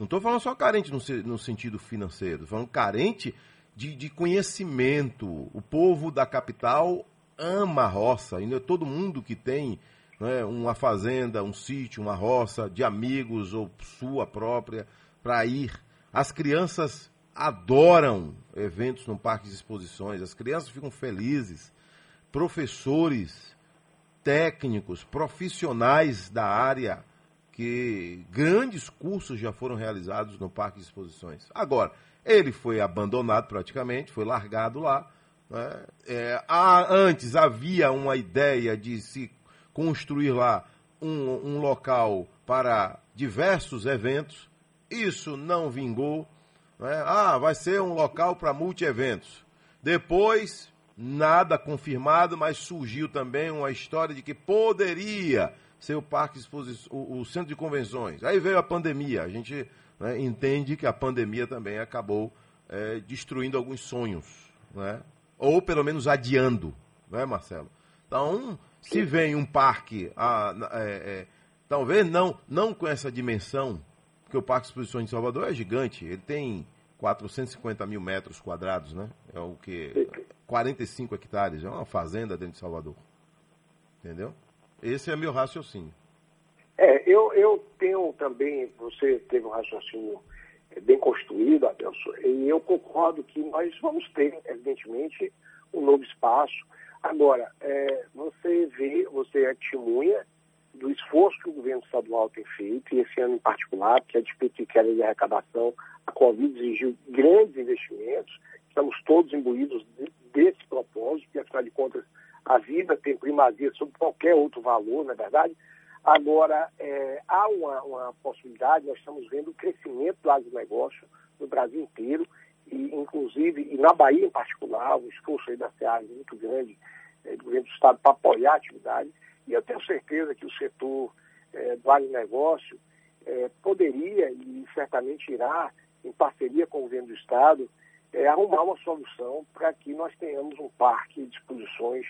não estou falando só carente no, no sentido financeiro, falando carente de, de, conhecimento. O povo da capital ama a roça, e é todo mundo que tem né, uma fazenda, um sítio, uma roça, de amigos ou sua própria, para ir. As crianças adoram eventos no parque de exposições, as crianças ficam felizes. Professores, técnicos, profissionais da área que grandes cursos já foram realizados no Parque de Exposições. Agora, ele foi abandonado praticamente, foi largado lá. Né? É, há, antes havia uma ideia de se construir lá um, um local para diversos eventos. Isso não vingou. Né? Ah, vai ser um local para multi-eventos. Depois, nada confirmado, mas surgiu também uma história de que poderia ser o parque o, o centro de convenções. Aí veio a pandemia. A gente né, entende que a pandemia também acabou é, destruindo alguns sonhos, né? ou pelo menos adiando, não é, Marcelo? Então, se vem um parque, a, é, é, talvez não, não com essa dimensão, porque o Parque de Exposições de Salvador é gigante, ele tem 450 mil metros quadrados, né? É o que? 45 hectares, é uma fazenda dentro de Salvador. Entendeu? Esse é meu raciocínio. É, eu, eu tenho também, você teve um raciocínio bem construído, Adelson, e eu concordo que nós vamos ter, evidentemente, um novo espaço. Agora, é, você vê, você é testemunha do esforço que o governo estadual tem feito, e esse ano em particular, que a despeito de queda de arrecadação, a Covid exigiu grandes investimentos, estamos todos imbuídos desse propósito, porque afinal de contas a vida tem primazia sobre qualquer outro valor, não é verdade? Agora, é, há uma, uma, possibilidade, nós estamos vendo o crescimento do agronegócio no Brasil inteiro, e inclusive, e na Bahia em particular, o esforço aí da SEAG muito grande é, do governo do Estado para apoiar a atividade, e eu tenho certeza que o setor é, do agronegócio é, poderia e certamente irá, em parceria com o governo do Estado, é, arrumar uma solução para que nós tenhamos um parque de exposições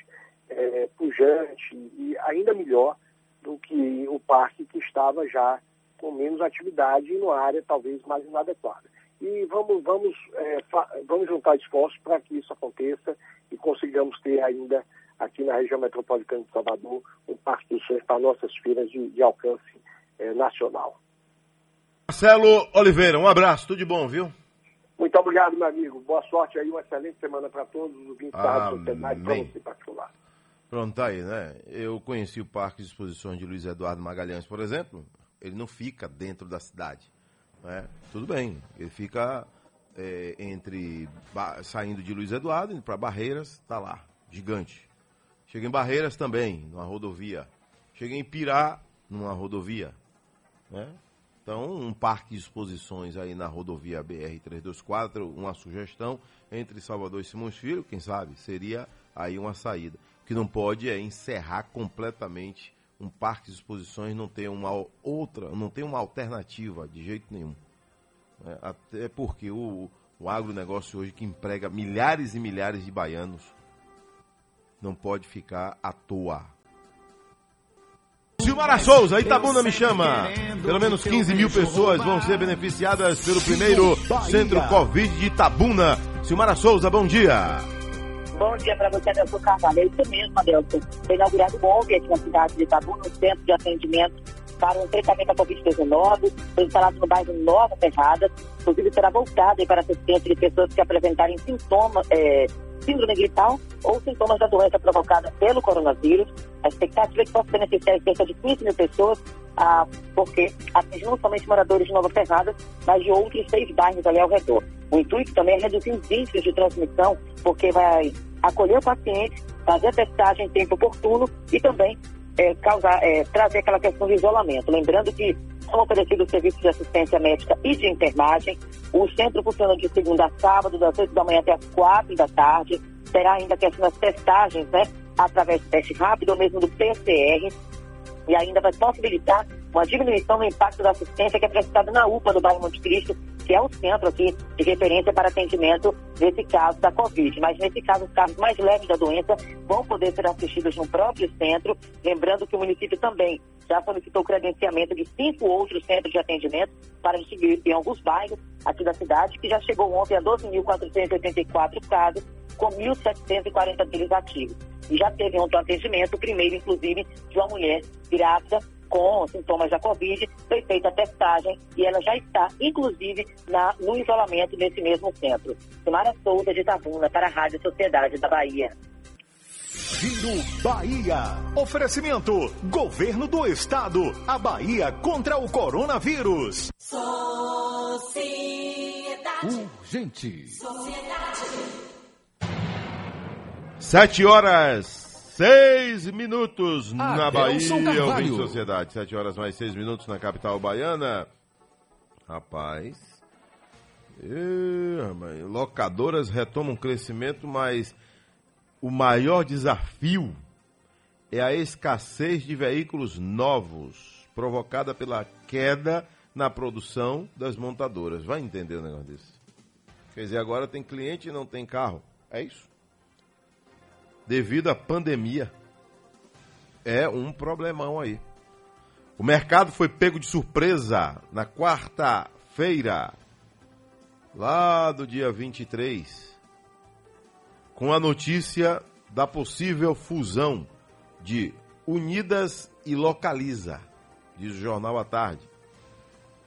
é, pujante e ainda melhor do que o parque que estava já com menos atividade e numa área talvez mais inadequada. E vamos, vamos, é, vamos juntar esforços para que isso aconteça e consigamos ter ainda aqui na região metropolitana de Salvador um parque de exposições para nossas feiras de, de alcance é, nacional. Marcelo Oliveira, um abraço, tudo de bom, viu? Muito obrigado, meu amigo. Boa sorte aí, uma excelente semana para todos os ouvintes da Rádio Sociedade, para você particular. Pronto, tá aí, né? Eu conheci o Parque de Exposições de Luiz Eduardo Magalhães, por exemplo. Ele não fica dentro da cidade. Né? Tudo bem, ele fica é, entre. saindo de Luiz Eduardo, indo para Barreiras, tá lá, gigante. Chega em Barreiras também, numa rodovia. Chega em Pirá, numa rodovia. Né? Então, um parque de exposições aí na rodovia BR-324, uma sugestão entre Salvador e Simões Filho, quem sabe, seria aí uma saída. O que não pode é encerrar completamente um parque de exposições, não tem uma outra, não tem uma alternativa de jeito nenhum. É, até porque o, o agronegócio hoje que emprega milhares e milhares de baianos não pode ficar à toa. Silmara Souza, Itabuna me chama. Pelo menos 15 mil pessoas vão ser beneficiadas pelo primeiro centro Covid de Itabuna. Silmara Souza, bom dia. Bom dia para você, Adelson Carvalho. É isso mesmo, Adelson. Foi inaugurado ontem aqui na cidade de Itabuna, um centro de atendimento para um tratamento da Covid-19. Foi instalado no bairro Nova Ferrada. Inclusive, será voltado para assistência de pessoas que apresentarem sintomas, é, síndrome gripal ou sintomas da doença provocada pelo coronavírus. A expectativa é que possa beneficiar cerca de 15 mil pessoas, ah, porque atinge não somente moradores de Nova Ferrada, mas de outros seis bairros ali ao redor. O intuito também é reduzir os índices de transmissão, porque vai acolher o paciente, fazer a testagem em tempo oportuno e também é, causar, é, trazer aquela questão de isolamento. Lembrando que são oferecidos serviços de assistência médica e de enfermagem. O centro funciona de segunda a sábado, das 8 da manhã até as 4 da tarde. Terá ainda questão das testagens, né? Através do teste rápido ou mesmo do PCR. E ainda vai possibilitar uma diminuição no impacto da assistência que é prestada na UPA do bairro Monte Cristo, que é o centro aqui de referência para atendimento nesse caso da Covid. Mas nesse caso, os casos mais leves da doença vão poder ser assistidos no próprio centro. Lembrando que o município também já solicitou credenciamento de cinco outros centros de atendimento para distribuir em alguns bairros aqui da cidade, que já chegou ontem a 12.484 casos, com 1.740 deles ativos. E já teve ontem um atendimento, o primeiro, inclusive, de uma mulher grávida com sintomas da Covid, foi feita a testagem e ela já está, inclusive, na, no isolamento nesse mesmo centro. Simara Souza de Itabuna para a Rádio Sociedade da Bahia. Giro Bahia. Oferecimento: Governo do Estado. A Bahia contra o coronavírus. Sociedade. Urgente. Sociedade. Sete horas Seis minutos na Adelson Bahia, Carvalho. ouvinte Sociedade. Sete horas mais seis minutos na capital baiana. Rapaz, locadoras retomam crescimento, mas o maior desafio é a escassez de veículos novos, provocada pela queda na produção das montadoras. Vai entender o negócio desse? Quer dizer, agora tem cliente e não tem carro. É isso? Devido à pandemia. É um problemão aí. O mercado foi pego de surpresa na quarta-feira, lá do dia 23, com a notícia da possível fusão de Unidas e Localiza, diz o jornal à tarde.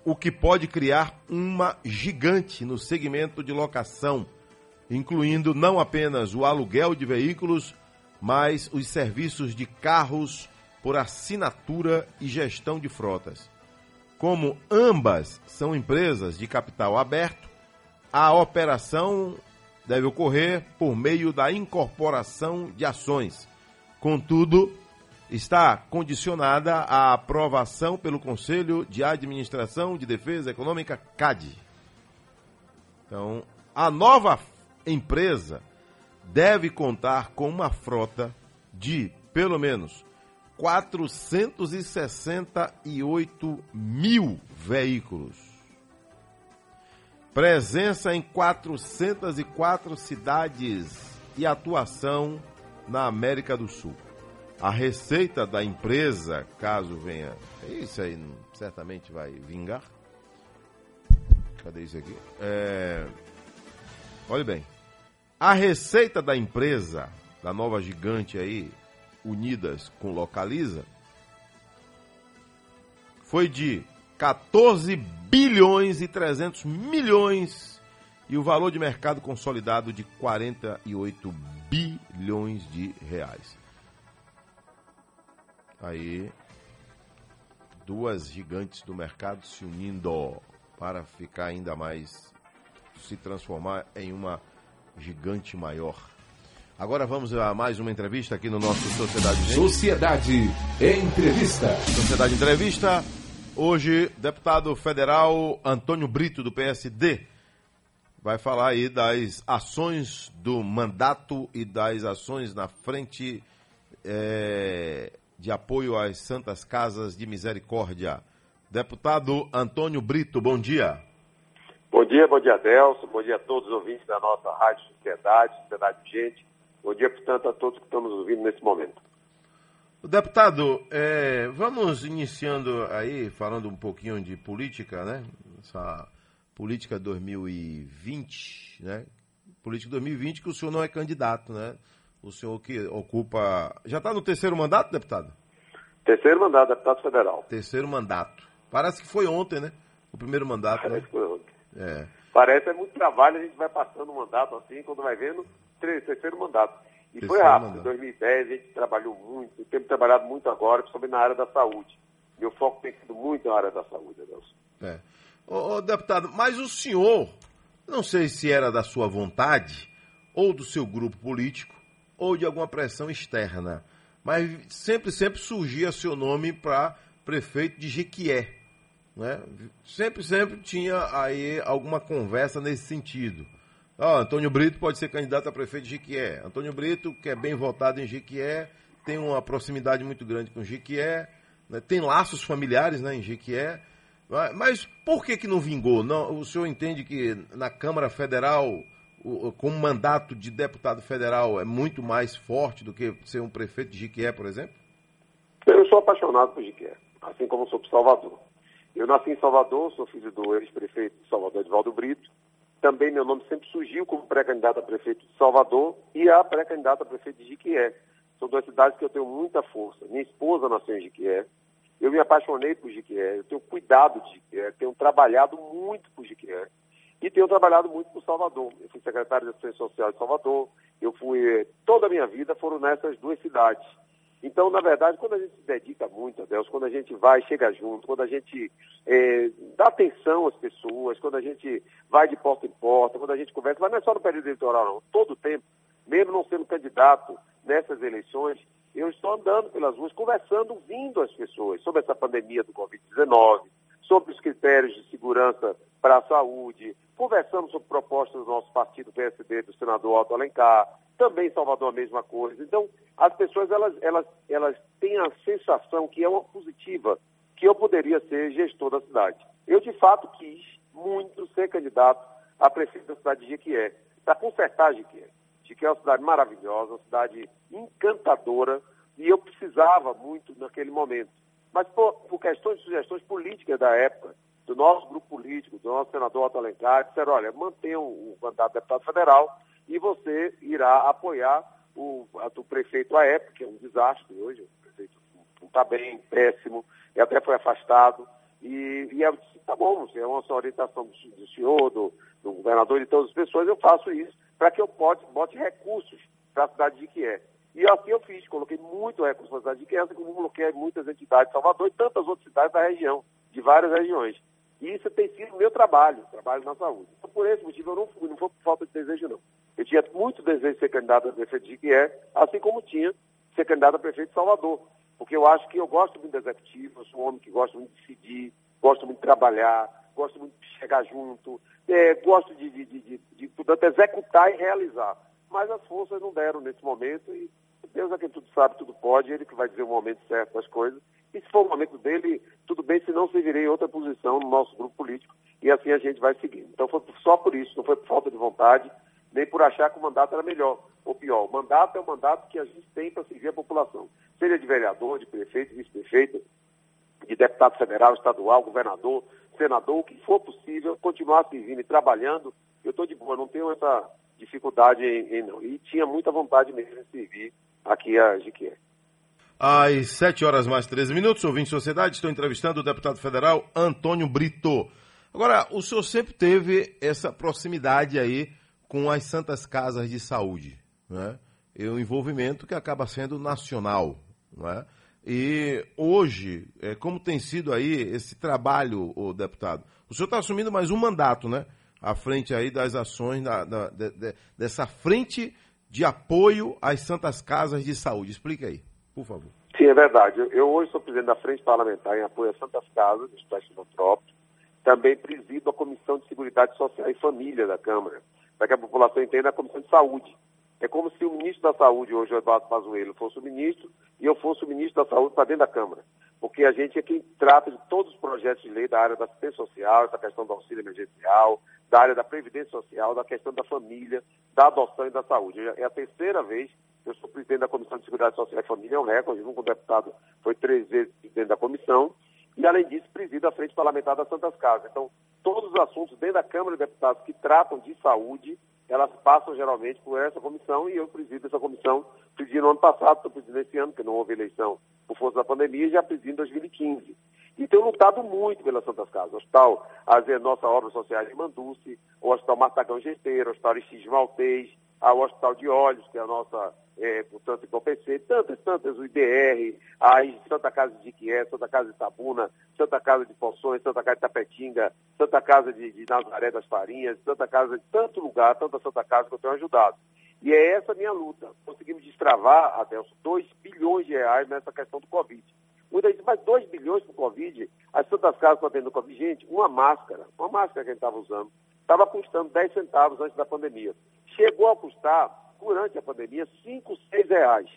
O que pode criar uma gigante no segmento de locação, incluindo não apenas o aluguel de veículos, mas os serviços de carros por assinatura e gestão de frotas. Como ambas são empresas de capital aberto, a operação deve ocorrer por meio da incorporação de ações. Contudo, está condicionada à aprovação pelo Conselho de Administração de Defesa Econômica, CAD. Então, a nova empresa deve contar com uma frota de, pelo menos, 468 mil veículos. Presença em 404 cidades e atuação na América do Sul. A receita da empresa, caso venha. Isso aí certamente vai vingar. Cadê isso aqui? É, olhe bem. A receita da empresa, da nova gigante aí, unidas com Localiza, foi de 14 bilhões e 300 milhões e o valor de mercado consolidado de 48 bilhões de reais. Aí, duas gigantes do mercado se unindo para ficar ainda mais, se transformar em uma gigante maior. Agora vamos a mais uma entrevista aqui no nosso Sociedade Gente. Sociedade Entrevista. Sociedade Entrevista. Hoje, deputado federal Antônio Brito, do PSD, vai falar aí das ações do mandato e das ações na frente eh, de apoio às Santas Casas de Misericórdia. Deputado Antônio Brito, bom dia. Bom dia, bom dia, Adelson. Bom dia a todos os ouvintes da nossa Rádio Sociedade, Sociedade Gente. Bom dia, portanto, a todos que estão nos ouvindo nesse momento. Deputado, eh, vamos iniciando aí, falando um pouquinho de política, né? Essa política 2020, né? Política 2020 que o senhor não é candidato, né? O senhor que ocupa. Já está no terceiro mandato, deputado? Terceiro mandato, deputado federal. Terceiro mandato. Parece que foi ontem, né? O primeiro mandato, Parece né? que foi ontem. É. Parece é muito trabalho, a gente vai passando o mandato assim, quando vai vendo, terceiro mandato. E foi rápido. Em mandato. 2010 a gente trabalhou muito, temos trabalhado muito agora, principalmente na área da saúde. Meu foco tem sido muito na área da saúde, Adelson. É. Ô, ô, deputado, mas o senhor, não sei se era da sua vontade, ou do seu grupo político, ou de alguma pressão externa, mas sempre, sempre surgia seu nome para prefeito de Jequié. Né? Sempre, sempre tinha aí alguma conversa nesse sentido. Ó, Antônio Brito pode ser candidato a prefeito de Jequié. Antônio Brito, que é bem votado em Jequié, tem uma proximidade muito grande com Jequié, né? tem laços familiares né, em Jequié. Mas- por que, que não vingou? Não, o senhor entende que na Câmara Federal, o, o- como mandato de deputado federal, é muito mais forte do que ser um prefeito de Jequié, por exemplo? Eu sou apaixonado por Jiqué, assim como sou por Salvador. Eu nasci em Salvador, sou filho do ex-prefeito de Salvador, Edvaldo Brito. Também meu nome sempre surgiu como pré-candidato a prefeito de Salvador e a pré-candidata a prefeito de Jiquié. São duas cidades que eu tenho muita força. Minha esposa nasceu em Jiquié. Eu me apaixonei por Jiquié. Eu tenho cuidado de Jiquié. Tenho trabalhado muito por Jiquié. E tenho trabalhado muito por Salvador. Eu fui secretário de Assistência Social de Salvador. Eu fui... eh, Toda a minha vida foram nessas duas cidades. Então, na verdade, quando a gente se dedica muito a Deus, quando a gente vai, chega junto, quando a gente eh, dá atenção às pessoas, quando a gente vai de porta em porta, quando a gente conversa, mas não é só no período eleitoral, não. Todo o tempo mesmo não sendo candidato nessas eleições, eu estou andando pelas ruas, conversando, vindo as pessoas sobre essa pandemia do Covid-19, sobre os critérios de segurança para a saúde, conversamos sobre propostas do nosso partido PSD, do senador Otto Alencar, também em Salvador a mesma coisa. Então, as pessoas elas, elas, elas têm a sensação que é uma positiva, que eu poderia ser gestor da cidade. Eu, de fato, quis muito ser candidato a prefeito da cidade de Jequié, para consertar Jequié. Jequié é uma cidade maravilhosa, uma cidade encantadora, e eu precisava muito naquele momento. Mas por, por questões de sugestões políticas da época, do nosso grupo político, do nosso senador Otto Alencar, disseram, olha, mantenha o mandato de deputado federal e você irá apoiar o, o prefeito à época, que é um desastre hoje, o prefeito não está bem, péssimo, e até foi afastado. E, e eu disse, tá bom, é uma orientação do, do senhor, do, do, governador de todas as pessoas, eu faço isso para que eu bote, bote recursos para a cidade de Quié. E assim eu fiz, coloquei muito recursos para a cidade de Quié, assim como coloquei muitas entidades de Salvador e tantas outras cidades da região, de várias regiões. E isso tem sido meu trabalho, trabalho na saúde. Então, por esse motivo, eu não fui, não foi por falta de desejo, não. Eu tinha muito desejo de ser candidato a prefeito de Jequié, assim como tinha de ser candidato a prefeito de Salvador. Porque eu acho que eu gosto muito do executivo, eu sou um homem que gosta muito de decidir, gosto muito de trabalhar, gosto muito de chegar junto, é, gosto de, de, de, de, de, portanto, executar e realizar. Mas as forças não deram nesse momento e Deus é quem tudo sabe, tudo pode, ele que vai dizer o momento certo das coisas. E se for o momento dele, tudo bem, se não seguirei em outra posição no nosso grupo político. E assim a gente vai seguindo. Então foi só por isso, não foi por falta de vontade, nem por achar que o mandato era melhor ou pior. O mandato é o mandato que a gente tem para servir a população. Seja de vereador, de prefeito, vice-prefeito, de deputado federal, estadual, governador, senador, o que for possível, continuar servindo e trabalhando. Eu estou de boa, não tenho essa dificuldade em, em, não. E tinha muita vontade mesmo de servir aqui a Jiquié. Às 7 horas mais 13 minutos, ouvinte Sociedade, estou entrevistando o deputado federal Antônio Brito. Agora, o senhor sempre teve essa proximidade aí com as santas casas de saúde, né? E um envolvimento que acaba sendo nacional, né? E hoje, é, como tem sido aí esse trabalho, o deputado? O senhor está assumindo mais um mandato, né? À frente aí das ações da, da, de, de, dessa frente de apoio às santas casas de saúde. Explica aí por favor. Sim, é verdade. Eu, hoje sou presidente da Frente Parlamentar em apoio às Santas Casas, do Estado. Também presido a Comissão de Seguridade Social e Família da Câmara, para que a população entenda a Comissão de Saúde. É como se o ministro da Saúde, hoje, o Eduardo Pazuello, fosse o ministro e eu fosse o ministro da Saúde para dentro da Câmara. Porque a gente é quem trata de todos os projetos de lei da área da assistência social, da questão do auxílio emergencial, da área da previdência social, da questão da família, da adoção e da saúde. É a terceira vez eu sou presidente da Comissão de Seguridade Social e Família, é um recorde, o deputado, foi três vezes presidente da comissão, e além disso, presido a Frente Parlamentar das Santas Casas. Então, todos os assuntos dentro da Câmara de Deputados que tratam de saúde, elas passam geralmente por essa comissão e eu presido essa comissão, presidi no ano passado, estou presidindo esse ano, porque não houve eleição por força da pandemia, e já presidi em 2015. E tenho lutado muito pelas Santas Casas. O Hospital, a nossa obra social de Manduce, o Hospital Martagão Gesteiro, o Hospital Aristides Maltês, ao Hospital de Olhos, que é a nossa, é, portanto, PC, tantas, tantas, o IDR, a Santa Casa de Iquié, Santa Casa de Tabuna, Santa Casa de Poções, Santa Casa de Tapetinga, Santa Casa de, de Nazaré das Farinhas, Santa Casa de tanto lugar, tanta Santa Casa que eu tenho ajudado. E é essa minha luta. Conseguimos destravar, Adelson, 2 bilhões de reais nessa questão do Covid. Muita gente, mas 2 bilhões para o Covid, as Santas Casas estão tendo Covid. Gente, uma máscara, uma máscara que a gente estava usando, estava custando 10 centavos antes da pandemia. Chegou a custar, durante a pandemia, 5, 6 reais.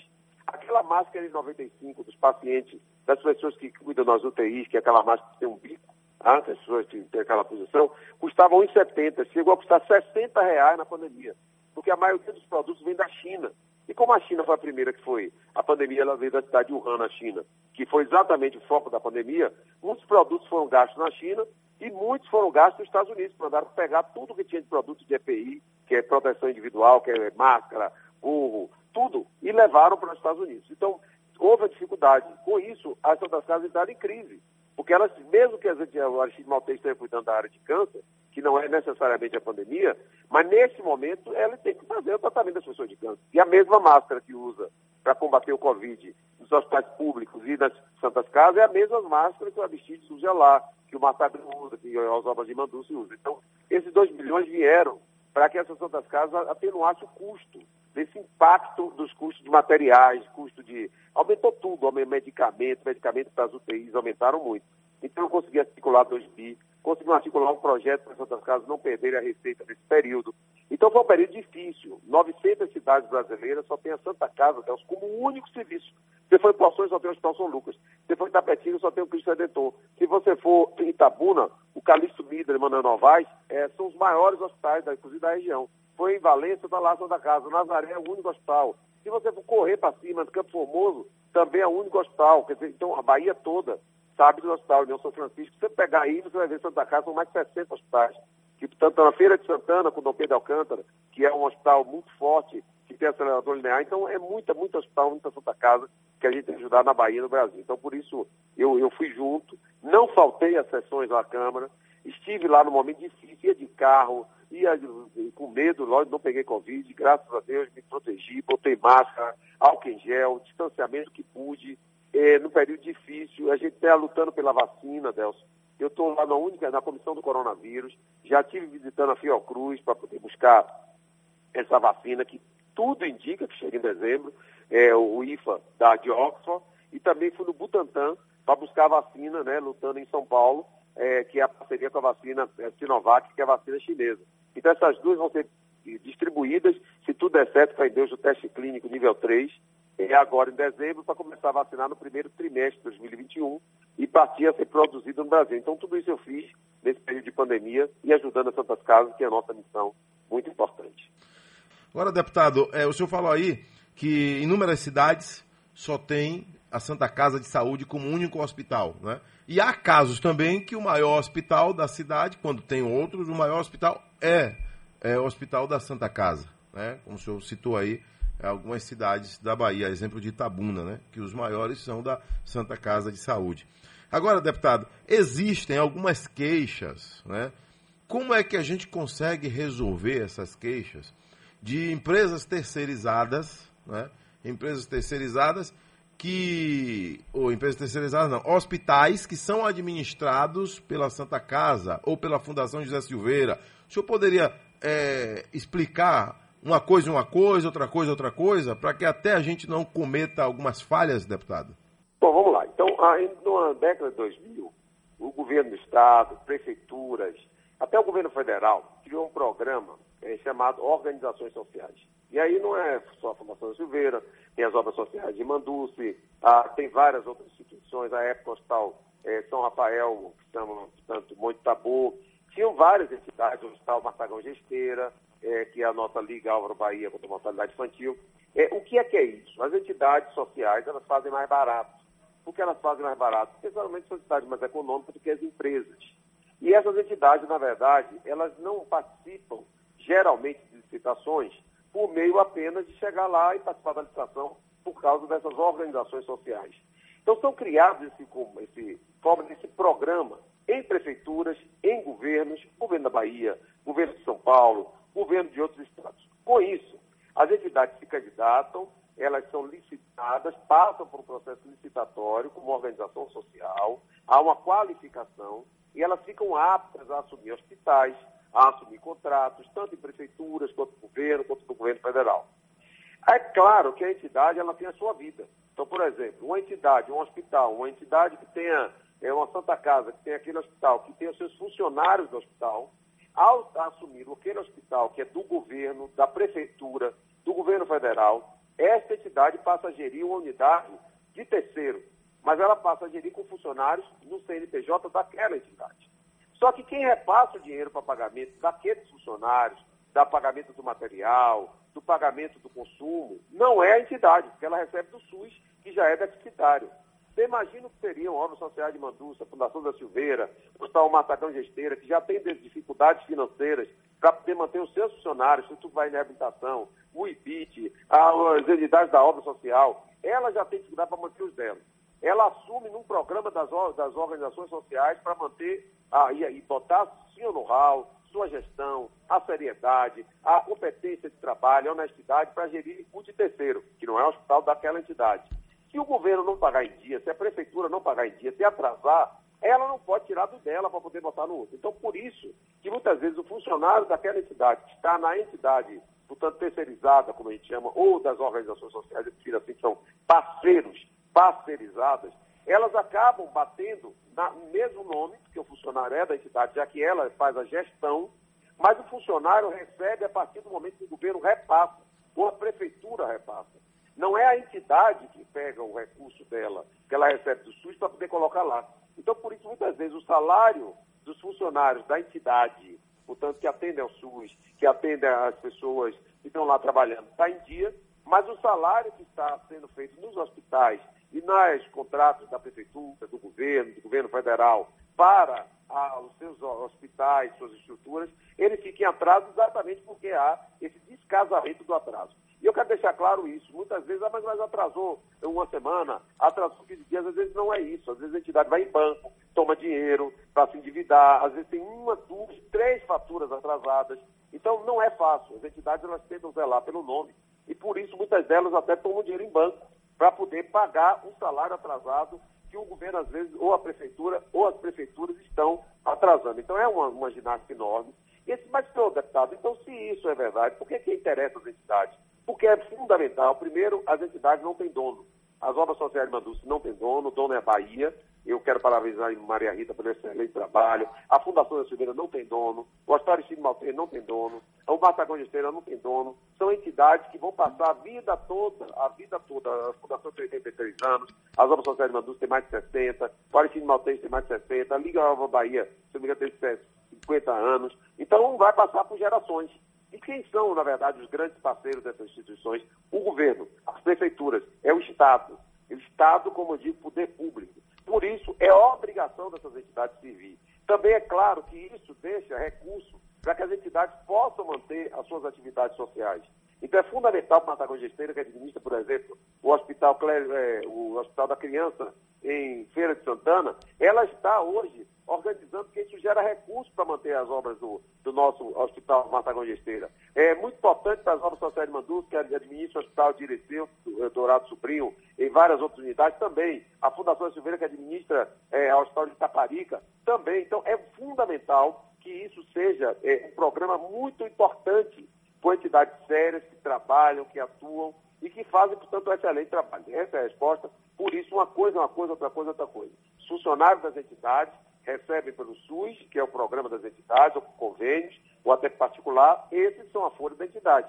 Aquela máscara de 95 dos pacientes, das pessoas que cuidam das UTIs, que é aquela máscara que tem um bico, ah, as pessoas que têm aquela posição, custava 1,70, chegou a custar 60 reais na pandemia. Porque a maioria dos produtos vem da China. E como a China foi a primeira que foi, a pandemia ela veio da cidade de Wuhan, na China, que foi exatamente o foco da pandemia, muitos produtos foram gastos na China e muitos foram gastos nos Estados Unidos, mandaram pegar tudo que tinha de produto de EPI, que é proteção individual, que é máscara, burro, tudo, e levaram para os Estados Unidos. Então, houve a dificuldade. Com isso, as Santas Casas entraram em crise. Porque elas, mesmo que as, o Aristide Maltês esteja cuidando da área de câncer, que não é necessariamente a pandemia, mas nesse momento ela tem que fazer o tratamento das pessoas de câncer. E a mesma máscara que usa para combater o Covid nos hospitais públicos e nas Santas Casas é a mesma máscara que o Aristides usa lá, que o Massacre usa, que as obras de Manduce usa. Então, esses 2 bilhões vieram para que essas Santas Casas atenuasse o custo desse impacto dos custos de materiais, custo de. Aumentou tudo, medicamento, medicamentos para as UTIs aumentaram muito. Então eu consegui articular dois bi, consegui articular um projeto para as outras casas não perderem a receita nesse período. Então foi um período difícil. 900 cidades brasileiras só tem a Santa Casa, Deus, como único serviço. Se for em Poções, só tem o Hospital São Lucas. Se for em Tapetinho, só tem o Cristo Redentor. Se você for em Itabuna, o Calixto Midra e Manoel Novaes é, são os maiores hospitais, inclusive da região. Foi em Valência, está lá Santa Casa. Nazaré é o único hospital. Se você for correr para cima, Campo Formoso, também é o único hospital. Quer dizer, então a Bahia toda sabe do hospital União São Francisco. Se você pegar aí, você vai ver Santa Casa, são mais de 60 hospitais. Que tanto na Feira de Santana com o Dom Pedro Alcântara, que é um hospital muito forte, que tem acelerador linear, então é muita, muito hospital, muita Santa Casa que a gente tem ajudado na Bahia no Brasil. Então, por isso, eu, eu fui junto, não faltei às sessões da Câmara, estive lá no momento difícil, ia de carro, ia com medo, lógico, não peguei Covid, graças a Deus me protegi, botei máscara, álcool em gel, distanciamento que pude, é, no período difícil, a gente está lutando pela vacina, Delcio, eu estou lá na única, na comissão do coronavírus, já estive visitando a Fiocruz para poder buscar essa vacina que tudo indica que chega em dezembro, é, o IFA da de Oxford, e também fui no Butantan para buscar a vacina, né, lutando em São Paulo, é, que é a parceria com a vacina é, Sinovac, que é a vacina chinesa. Então essas duas vão ser distribuídas, se tudo der certo, para Deus, o teste clínico nível 3, é agora em dezembro, para começar a vacinar no primeiro trimestre de 2021 e partir a ser produzido no Brasil. Então, tudo isso eu fiz nesse período de pandemia e ajudando as Santas Casas, que é a nossa missão muito importante. Agora, deputado, é, o senhor falou aí que inúmeras cidades só tem a Santa Casa de Saúde como único hospital, né? E há casos também que o maior hospital da cidade, quando tem outros, o maior hospital é, é o Hospital da Santa Casa, né? Como o senhor citou aí, algumas cidades da Bahia, exemplo de Itabuna, né? Que os maiores são da Santa Casa de Saúde. Agora, deputado, existem algumas queixas, né? Como é que a gente consegue resolver essas queixas de empresas terceirizadas, né? Empresas terceirizadas que, ou empresas terceirizadas não, hospitais que são administrados pela Santa Casa ou pela Fundação José Silveira. O senhor poderia é, explicar uma coisa uma coisa, outra coisa outra coisa, para que até a gente não cometa algumas falhas, deputado? Bom, vamos lá. Então, na década de 2000, o governo do Estado, prefeituras, até o governo federal, criou um programa é, chamado Organizações Sociais. E aí não é só a Fundação Silveira, tem as obras sociais de Manduce, ah, tem várias outras instituições, a época Hospital é, São Rafael, que chama, portanto, Monte Tabu, tinham várias entidades, o Hospital Martagão Gesteira, é, que é a nossa Liga Álvaro Bahia contra a Mortalidade Infantil. É, o que é que é isso? As entidades sociais, elas fazem mais barato. Por que elas fazem mais barato? Porque geralmente são entidades mais econômicas do que as empresas. E essas entidades, na verdade, elas não participam, geralmente, de licitações por meio apenas de chegar lá e participar da licitação por causa dessas organizações sociais. Então, são criados esse, esse, esse programa em prefeituras, em governos, governo da Bahia, governo de São Paulo, governo de outros estados. Com isso, as entidades se candidatam, elas são licitadas, passam por um processo licitatório como organização social, há uma qualificação e elas ficam aptas a assumir hospitais, a assumir contratos, tanto em prefeituras, quanto no governo, quanto no governo federal. É claro que a entidade ela tem a sua vida. Então, por exemplo, uma entidade, um hospital, uma entidade que tenha é uma Santa Casa, que tem aquele hospital, que tem os seus funcionários do hospital, ao assumir aquele hospital que é do governo, da prefeitura, do governo federal, esta entidade passa a gerir uma unidade de terceiro, mas ela passa a gerir com funcionários no CNPJ daquela entidade. Só que quem repassa o dinheiro para pagamento daqueles funcionários, da pagamento do material, do pagamento do consumo, não é a entidade, porque ela recebe do SUS, que já é deficitário. Você imagina o que seriam obras sociais de Manduça, Fundação da Silveira, Hospital Matacão Gesteira, que já tem dificuldades financeiras para poder manter os seus funcionários, o Instituto Vai de Reabilitação, o IBIT, as entidades da obra social, ela já tem dificuldade para manter os delas. Ela assume num programa das, das organizações sociais para manter a, e, e botar seu know-how, sua gestão, a seriedade, a competência de trabalho, a honestidade para gerir o de terceiro, que não é o hospital daquela entidade. Se o governo não pagar em dia, se a prefeitura não pagar em dia, se atrasar, ela não pode tirar do dela para poder botar no outro. Então, por isso que muitas vezes o funcionário daquela entidade, que está na entidade portanto, terceirizada, como a gente chama, ou das organizações sociais, eu prefiro assim, que são parceiros, parceirizadas, elas acabam batendo no mesmo nome, porque o funcionário é da entidade, já que ela faz a gestão, mas o funcionário recebe a partir do momento que o governo repassa, ou a prefeitura repassa. Não é a entidade que pega o recurso dela, que ela recebe do SUS, para poder colocar lá. Então, por isso, muitas vezes, o salário dos funcionários da entidade, portanto, que atendem ao SUS, que atendem as pessoas que estão lá trabalhando, está em dia, mas o salário que está sendo feito nos hospitais e nos contratos da prefeitura, do governo, do governo federal, para ah, os seus hospitais, suas estruturas, ele fica em atraso exatamente porque há esse descasamento do atraso. E eu quero deixar claro isso. Muitas vezes, ah, mas, mas atrasou uma semana, atrasou 15 dias, às vezes não é isso. Às vezes a entidade vai em banco, toma dinheiro para se endividar, às vezes tem uma, duas, três faturas atrasadas. Então não é fácil. As entidades elas tentam zelar pelo nome. E por isso muitas delas até tomam dinheiro em banco para poder pagar o salário atrasado que o governo, às vezes, ou a prefeitura, ou as prefeituras estão atrasando. Então é uma, uma ginástica enorme. Esse, mas, senhor deputado, então se isso é verdade, por que, que interessa as entidades? Porque é fundamental, primeiro, as entidades não têm dono. As obras sociais de Mandúcio não têm dono, o dono é a Bahia. Eu quero parabenizar a Maria Rita pelo excelente trabalho. A Fundação da Silveira não tem dono. O Hospital Aristide Malteiro não tem dono. O Matagão de Esteira não tem dono. São entidades que vão passar a vida toda, a vida toda. A Fundação tem 83 anos, as obras sociais de Mandúcio tem mais de 60, o Aristide Malteiro tem mais de 60, a Liga Nova Bahia, se não me engano, tem 50 anos. Então vai passar por gerações. E quem são, na verdade, os grandes parceiros dessas instituições? O governo, as prefeituras, é o Estado. O Estado, como eu digo, poder público. Por isso, é obrigação dessas entidades servir. Também é claro que isso deixa recurso para que as entidades possam manter as suas atividades sociais. Então é fundamental para a Matagão Gesteira, que administra, por exemplo, o Hospital, Clé- é, o Hospital da Criança em Feira de Santana, ela está hoje organizando, porque isso gera recursos para manter as obras do, do nosso Hospital Matagão de Esteira. É muito importante para as obras sociais de Mandus, que administra o Hospital de Ireceu, do- Dourado Sobrinho, em várias outras unidades também. A Fundação Silveira, que administra é, o Hospital de Itaparica, também. Então, é fundamental que isso seja é, um programa muito importante com entidades sérias que trabalham, que atuam e que fazem, portanto, um excelente trabalho. Essa é a resposta. Por isso, uma coisa é uma coisa, outra coisa é outra coisa. Os funcionários das entidades recebem pelo SUS, que é o programa das entidades, ou por convênios, ou até particular, esses são a folha da entidade.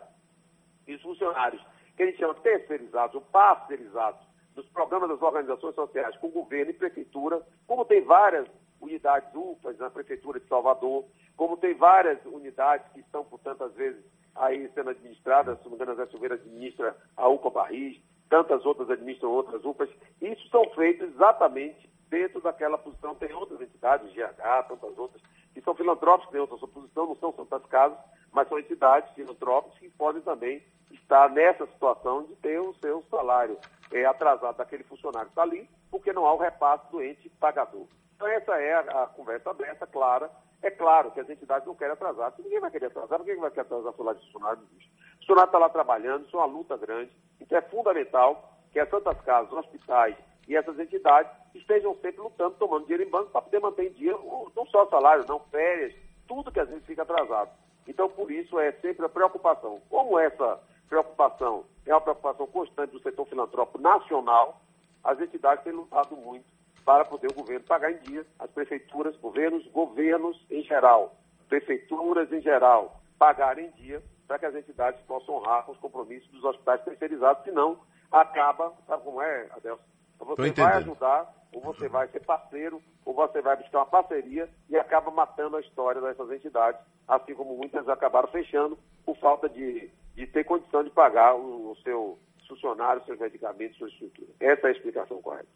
E os funcionários, que a gente chama terceirizados ou parceirizados, dos programas das organizações sociais com governo e prefeitura, como tem várias unidades UFAs na Prefeitura de Salvador, como tem várias unidades que estão, portanto, às vezes, aí sendo administradas, se não me engano, a Zé Silveira administra a UPA Barris, tantas outras administram outras UPAs, isso são feitos exatamente dentro daquela posição. Tem outras entidades, GH, tantas outras, que são filantrópicas, têm outra posição, não são tantas casas, mas são entidades filantrópicas que podem também estar nessa situação de ter o seu salário é, atrasado daquele funcionário que está ali, porque não há o repasse do ente pagador. Então essa é a, a conversa aberta, clara. É claro que as entidades não querem atrasar. Se ninguém vai querer atrasar, por que vai querer atrasar o salário de funcionário? O funcionário está lá trabalhando, isso é uma luta grande. Então é fundamental que as Santas Casas, hospitais e essas entidades estejam sempre lutando, tomando dinheiro em banco para poder manter em dia não só salário, não férias, tudo que às vezes fica atrasado. Então, por isso, é sempre a preocupação. Como essa preocupação é uma preocupação constante do setor filantrópico nacional, as entidades têm lutado muito para poder o governo pagar em dia, as prefeituras, governos, governos em geral, prefeituras em geral, pagarem em dia para que as entidades possam honrar com os compromissos dos hospitais terceirizados, senão acaba, sabe como é, Adelson? Você vai ajudar, ou você vai ser parceiro, ou você vai buscar uma parceria e acaba matando a história dessas entidades, assim como muitas acabaram fechando por falta de, de ter condição de pagar o, o seu funcionário, seus medicamentos, sua estrutura. Essa é a explicação correta.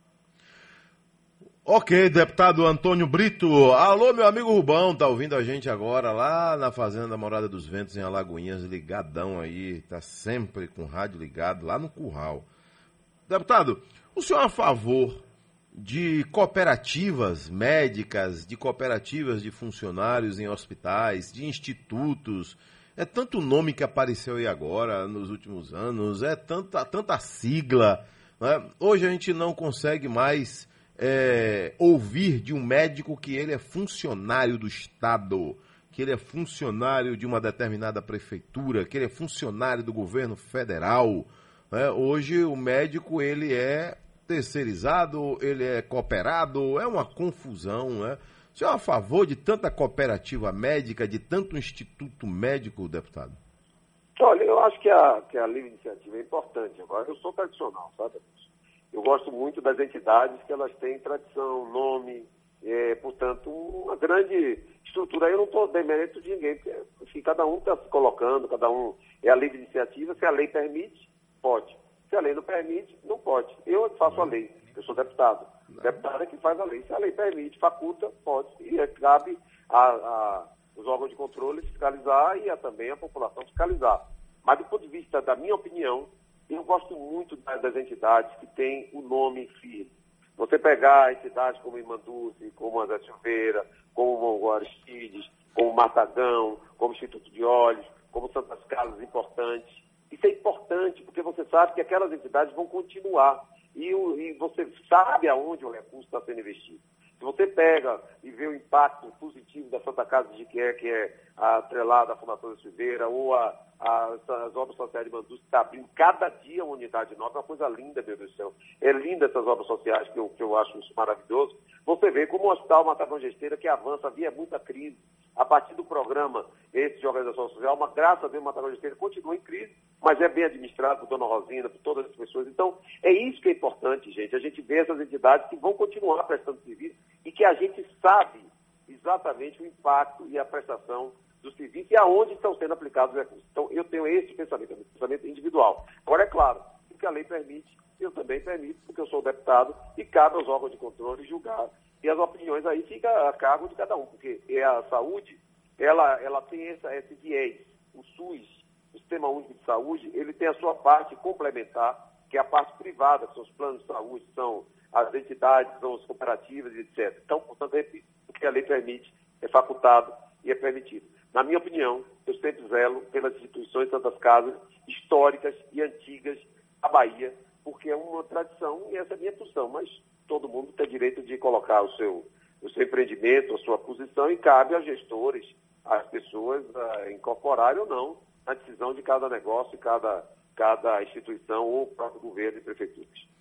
Ok, deputado Antônio Brito. Alô, meu amigo Rubão, tá ouvindo a gente agora lá na Fazenda Morada dos Ventos, em Alagoinhas, ligadão aí, tá sempre com o rádio ligado lá no Curral. Deputado, o senhor é a favor de cooperativas médicas, de cooperativas de funcionários em hospitais, de institutos? É tanto nome que apareceu aí agora, nos últimos anos, é tanta, tanta sigla. né? Hoje a gente não consegue mais é, ouvir de um médico que ele é funcionário do Estado. que ele é funcionário de uma determinada prefeitura, que ele é funcionário do governo federal. Né? Hoje o médico ele é terceirizado, ele é cooperado, é uma confusão, né? O senhor é a favor de tanta cooperativa médica, de tanto instituto médico, deputado? Olha, eu acho que a, que a livre iniciativa é importante. Agora, eu sou tradicional, sabe? Eu gosto muito das entidades que elas têm tradição, nome, é, portanto, uma grande estrutura. Eu não estou demérito de ninguém, porque enfim, cada um está se colocando, cada um é a livre iniciativa. Se a lei permite, pode. Se a lei não permite, não pode. Eu faço a lei, eu sou deputado. Deputado é que faz a lei. Se a lei permite, faculta, pode. E é, cabe a, a, os órgãos de controle fiscalizar e a, também a população fiscalizar. Mas do ponto de vista da minha opinião, eu gosto muito das, das entidades que têm o nome firme. Você pegar entidades como Imanduzi, como André Silveira, como Aristides, como Matagão, como Instituto de Olhos, como Santas Casas importantes, isso é importante, porque você sabe que aquelas entidades vão continuar. E, o, e você sabe aonde o recurso está sendo investido. Se você pega e vê o impacto positivo da Santa Casa de Quié, que é atrelada à Fundação da Silveira, ou a, a, as obras sociais de Mandus, que está abrindo cada dia uma unidade nova, é uma coisa linda, meu Deus do céu. É linda essas obras sociais, que eu, que eu acho isso maravilhoso. Você vê como o Hospital Matagão Gesteira, que avança, havia muita crise. A partir do programa esse de organização social, uma graça Deus, o Matagão Gesteira continua em crise, mas é bem administrado por Dona Rosina, por todas as pessoas. Então, é isso que é importante, gente. A gente vê essas entidades que vão continuar prestando serviço e que a gente sabe exatamente o impacto e a prestação do serviço e aonde estão sendo aplicados os recursos. Então, eu tenho esse pensamento, esse pensamento individual. Agora, é claro, o que a lei permite, eu também permito, porque eu sou deputado e cabe aos órgãos de controle julgar. E as opiniões aí ficam a cargo de cada um, porque é a saúde, ela, ela tem essa, esse viés. O SUS, o Sistema Único de Saúde, ele tem a sua parte complementar, que é a parte privada, que são os planos de saúde, são as entidades, são as cooperativas, etc. Então, portanto, repito, o que a lei permite é facultado e é permitido. Na minha opinião, eu sempre zelo pelas instituições Santas Casas históricas e antigas da Bahia, porque é uma tradição e essa é a minha posição. Mas todo mundo tem direito de colocar o seu, o seu empreendimento, a sua posição, e cabe aos gestores, às pessoas, uh, incorporarem ou não a decisão de cada negócio, cada, cada instituição ou próprio governo e prefeituras.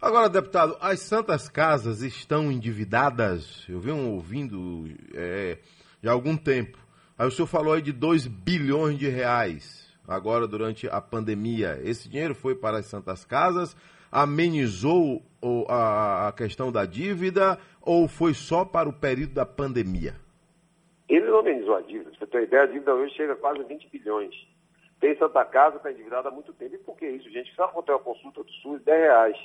Agora, deputado, as Santas Casas estão endividadas? Eu venho ouvindo é, já há algum tempo. Aí o senhor falou aí de 2 bilhões de reais, agora durante a pandemia. Esse dinheiro foi para as Santas Casas, amenizou a questão da dívida ou foi só para o período da pandemia? Ele não amenizou a dívida. Você tem ideia, a dívida hoje chega a quase 20 bilhões. Tem Santa Casa, está endividada há muito tempo. E por que isso, gente? Só ter uma consulta do SUS, 10 reais.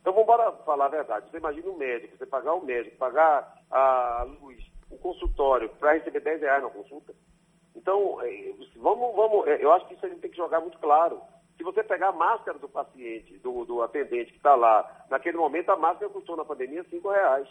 Então vamos falar a verdade. Você imagina um médico, você pagar o médico, pagar a luz, o consultório para receber 10 reais na consulta. Então, é, vamos, vamos, é, eu acho que isso a gente tem que jogar muito claro. Se você pegar a máscara do paciente, do, do atendente que está lá, naquele momento a máscara custou na pandemia 5 reais.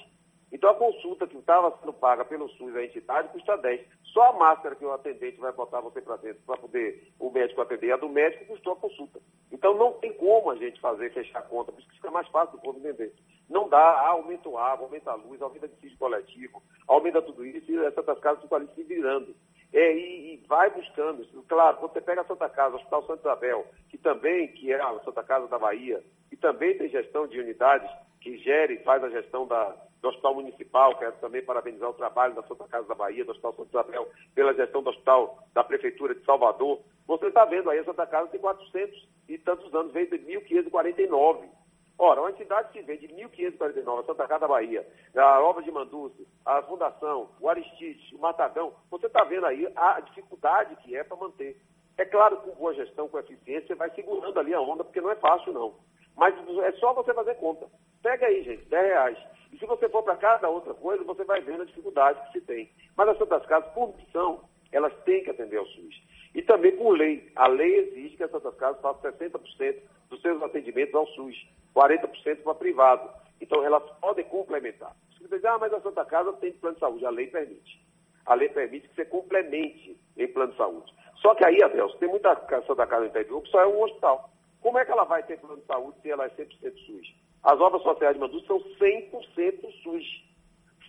Então a consulta que estava sendo paga pelo SUS, a entidade, custa 10. Só a máscara que o atendente vai botar você para dentro para poder o médico atender, a do médico custou a consulta. Então não tem como a gente fazer, fechar a conta, por isso que fica mais fácil do povo entender. Não dá, ah, aumenta o água, aumenta a luz, aumenta o dissídio coletivo, aumenta tudo isso e essas casas ficam ali se virando. É, e, e, vai buscando. Claro, quando você pega a Santa Casa, o Hospital Santa Isabel, que também, que é a Santa Casa da Bahia, que também tem gestão de unidades, que gere e faz a gestão da, do Hospital Municipal, quero também parabenizar o trabalho da Santa Casa da Bahia, do Hospital Santa Isabel, pela gestão do Hospital da Prefeitura de Salvador. Você está vendo aí, a Santa Casa tem 400 e tantos anos, veio de 1549. Ora, uma entidade que vem de 1549, a Santa Casa da Bahia, a obra de Manduce, a Fundação, o Aristides, o Matagão, você está vendo aí a dificuldade que é para manter. É claro que com boa gestão, com eficiência, você vai segurando ali a onda, porque não é fácil, não. Mas é só você fazer conta. Pega aí, gente, 10 reais. E se você for para cada outra coisa, você vai vendo a dificuldade que se tem. Mas as Santas Casas, por missão, elas têm que atender ao SUS. E também por lei. A lei exige que as Santas Casas façam 60% dos seus atendimentos ao SUS, 40% para privado. Então, elas podem complementar. Você diz, ah, mas a Santa Casa tem plano de saúde. A lei permite. A lei permite que você complemente em plano de saúde. Só que aí, Adelson, tem muita Santa Casa no interior que só é um hospital. Como é que ela vai ter plano de saúde se ela é 100% SUS? As obras sociais de Mandu são 100% SUS.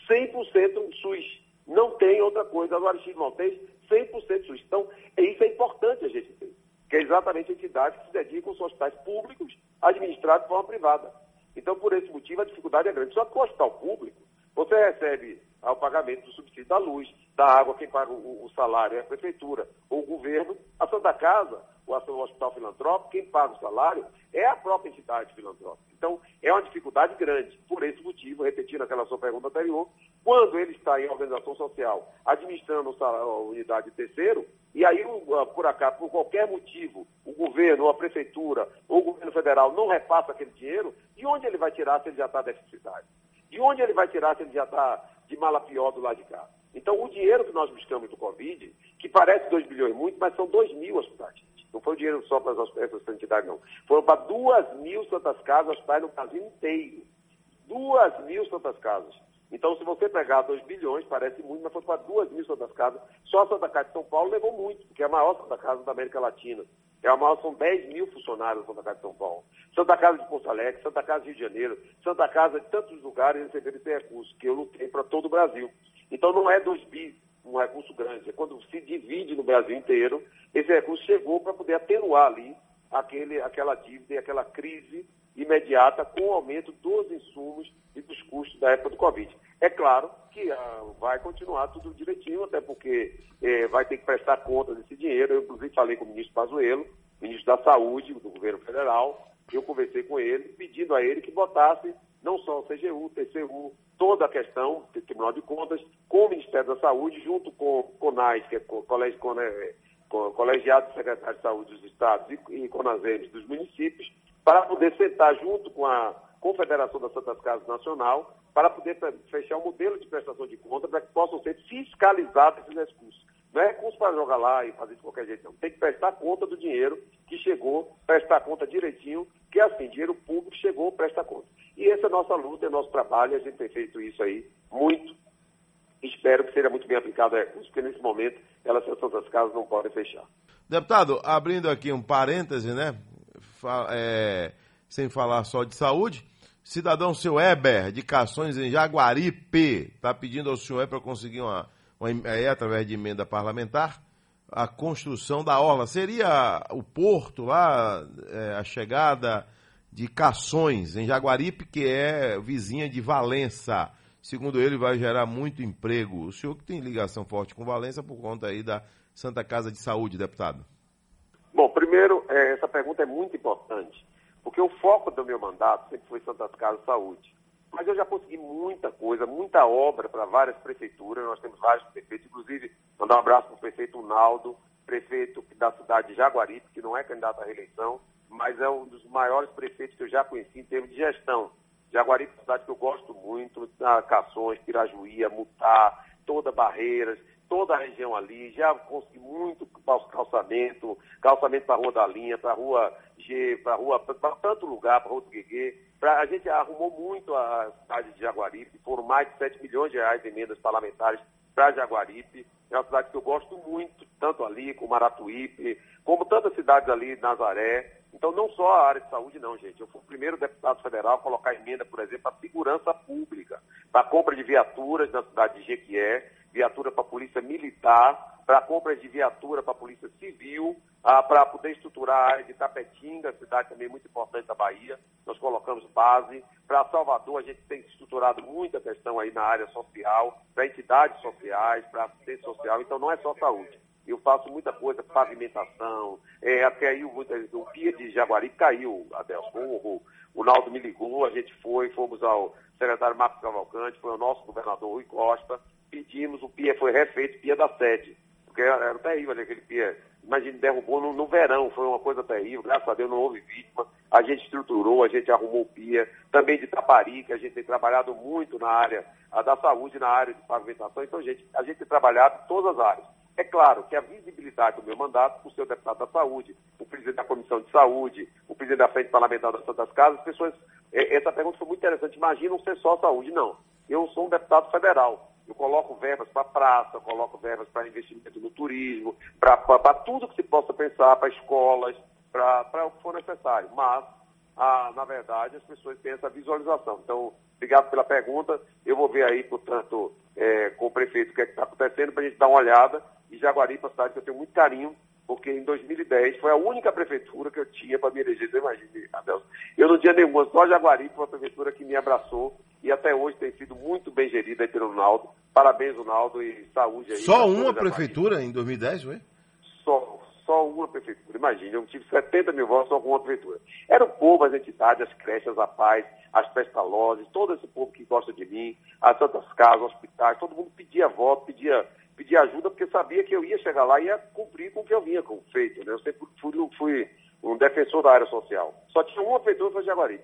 100% SUS. Não tem outra coisa no Aristide Maltês 100% SUS. Então, isso é importante a gente ter, que é exatamente a entidade que se dedica aos hospitais públicos administrados de forma privada. Então, por esse motivo, a dificuldade é grande. Só que o hospital público, você recebe ao pagamento do subsídio da luz, da água, quem paga o, o salário é a prefeitura ou o governo. A Santa Casa, o, o Hospital Filantrópico, quem paga o salário é a própria entidade filantrópica. Então, é uma dificuldade grande. Por esse motivo, repetindo aquela sua pergunta anterior, quando ele está em organização social administrando a unidade de terceiro, e aí, por acaso, por qualquer motivo, o governo, a prefeitura, ou o governo federal não repassa aquele dinheiro, de onde ele vai tirar se ele já está deficitário? De onde ele vai tirar se ele já está de mala pior do lado de cá? Então, o dinheiro que nós buscamos do Covid, que parece 2 bilhões muito, mas são 2 mil hospitais. Não foi dinheiro só para essas entidades, não. Foram para 2 mil Santas Casas, hospitais no Brasil inteiro. 2 mil Santas Casas. Então, se você pegar 2 bilhões, parece muito, mas foi para 2 mil Santas Casas. Só a Santa Casa de São Paulo levou muito, porque é a maior Santa Casa da América Latina. É a maior, são 10 mil funcionários da Santa Casa de São Paulo. Santa Casa de Porto Alegre, Santa Casa de Rio de Janeiro, Santa Casa de tantos lugares receberam esse recurso, que eu lutei para todo o Brasil. Então não é 2 bi, um recurso grande, é quando se divide no Brasil inteiro, esse recurso chegou para poder atenuar ali aquele, aquela dívida e aquela crise imediata com o aumento dos insumos e dos custos da época do Covid. É claro que ah, vai continuar tudo direitinho, até porque eh, vai ter que prestar conta desse dinheiro. Eu, inclusive, falei com o ministro Pazuello, ministro da Saúde do governo federal, eu conversei com ele, pedindo a ele que botasse não só o CGU, o TCU, toda a questão do Tribunal de Contas, com o Ministério da Saúde, junto com o CONAS, que é o Colégio, Colegiado de Secretários de Saúde dos Estados e, e CONASEMES dos municípios, para poder sentar junto com a Confederação das Santas Casas Nacional, para poder fechar um modelo de prestação de conta para que possam ser fiscalizados esses recursos. Não é recurso para jogar lá e fazer de qualquer jeito, não. Tem que prestar conta do dinheiro que chegou, prestar conta direitinho, que assim, dinheiro público chegou, presta conta. E essa é a nossa luta, é nosso trabalho, a gente tem feito isso aí muito. Espero que seja muito bem aplicado a recursos, porque nesse momento elas, essas Casas, não podem fechar. Deputado, abrindo aqui um parêntese, né? É, sem falar só de saúde. Cidadão seu Eber, de Cações em Jaguaripe, está pedindo ao senhor para conseguir uma, uma é, através de emenda parlamentar, a construção da orla. Seria o porto lá, é, a chegada de Cações, em Jaguaripe, que é vizinha de Valença. Segundo ele, vai gerar muito emprego. O senhor que tem ligação forte com Valença por conta aí da Santa Casa de Saúde, deputado. Bom, primeiro, é, essa pergunta é muito importante, porque o foco do meu mandato sempre foi Santas Casas Saúde. Mas eu já consegui muita coisa, muita obra para várias prefeituras, nós temos vários prefeitos, inclusive mandar um abraço para o prefeito Naldo, prefeito da cidade de Jaguaripe, que não é candidato à reeleição, mas é um dos maiores prefeitos que eu já conheci em termos de gestão. Jaguaripe é uma cidade que eu gosto muito, Cações, Pirajuí, Mutá, toda Barreiras, toda a região ali, já consegui muito calçamento, calçamento para a Rua da Linha, para a Rua G, para rua, para tanto lugar, para a Rua do Gueguê. Pra, a gente arrumou muito a cidade de Jaguaripe, foram mais de 7 milhões de reais em emendas parlamentares para Jaguaripe. É uma cidade que eu gosto muito, tanto ali como Maratuípe, como tantas cidades ali, Nazaré. Então, não só a área de saúde, não, gente. Eu fui o primeiro deputado federal a colocar emenda, por exemplo, para segurança pública, para compra de viaturas na cidade de Jequié, viatura para a Polícia Militar, para compra de viatura para a Polícia Civil, ah, para poder estruturar a área de Tapetinga, cidade também muito importante da Bahia. Nós colocamos base. Para Salvador, a gente tem estruturado muita questão aí na área social, para entidades sociais, para assistência social. Então, não é só saúde. Eu faço muita coisa, pavimentação, é, até aí o, o Pia de Jaguari caiu, Adelson. O, o Naldo me ligou, a gente foi, fomos ao secretário Marcos Cavalcante, foi o nosso governador Rui Costa, pedimos, o Pia foi refeito, Pia da sede, porque era, terrível aquele Pia, imagina, derrubou no, no, verão, foi uma coisa terrível, graças a Deus não houve vítima, a gente estruturou, a gente arrumou o Pia, também de Tapari, que a gente tem trabalhado muito na área da saúde, na área de pavimentação, então gente, a gente tem trabalhado em todas as áreas. É claro que a visibilidade do meu mandato, o deputado da saúde, o presidente da Comissão de Saúde, o presidente da Frente Parlamentar das Santas Casas, as pessoas, é, essa pergunta foi muito interessante. Imagina não ser só saúde, não. Eu sou um deputado federal. Eu coloco verbas para praça, coloco verbas para investimento no turismo, para tudo que se possa pensar, para escolas, para o que for necessário. Mas, ah, na verdade, as pessoas têm essa visualização. Então, obrigado pela pergunta. Eu vou ver aí, portanto, é, com o prefeito o que é está acontecendo para a gente dar uma olhada. E Jaguaripe é uma cidade que eu tenho muito carinho, porque em 2010 foi a única prefeitura que eu tinha para me eleger. Você imagina, Adelson. Eu não tinha nenhuma, só Jaguaripe foi uma prefeitura que me abraçou e até hoje tem sido muito bem gerida aí pelo Naldo. Parabéns, Naldo, e saúde aí. Só uma prefeitura em 2010, foi? Só, só uma prefeitura. Imagina, eu tive 70 mil votos só com uma prefeitura. Era o povo, as entidades, as creches, a paz, as pestalozes, todo esse povo que gosta de mim, as santas casas, hospitais, todo mundo pedia voto, pedia, pedia ajuda, porque sabia que eu ia chegar lá e ia cumprir com o que eu vinha com feito. Né? Eu sempre fui, fui um defensor da área social. Só tinha uma prefeitura, foi Jaguari.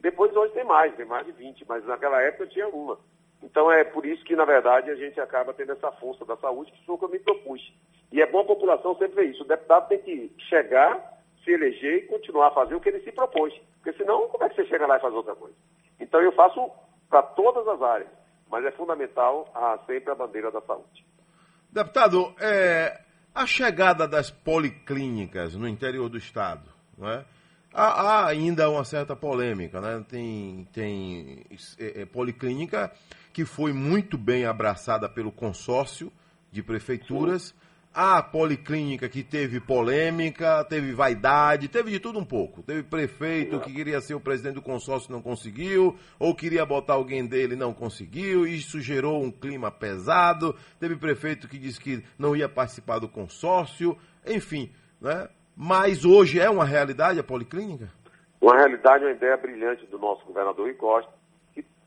Depois hoje tem mais, tem mais de 20, mas naquela época eu tinha uma. Então é por isso que, na verdade, a gente acaba tendo essa força da saúde, que foi o que eu me propus. E é bom a população sempre ver isso. O deputado tem que chegar, se eleger e continuar a fazer o que ele se propôs. Porque senão, como é que você chega lá e faz outra coisa? Então eu faço para todas as áreas, mas é fundamental a, sempre a bandeira da saúde. Deputado, é, a chegada das policlínicas no interior do estado, não é? Há, há ainda uma certa polêmica, né? Tem, tem é, é, policlínica que foi muito bem abraçada pelo consórcio de prefeituras. Sim. Há policlínica que teve polêmica, teve vaidade, teve de tudo um pouco. Teve prefeito que queria ser o presidente do consórcio não conseguiu, ou queria botar alguém dele não conseguiu, isso gerou um clima pesado. Teve prefeito que disse que não ia participar do consórcio, enfim, né? Mas hoje é uma realidade a policlínica? Uma realidade, uma ideia brilhante do nosso governador Rui Costa,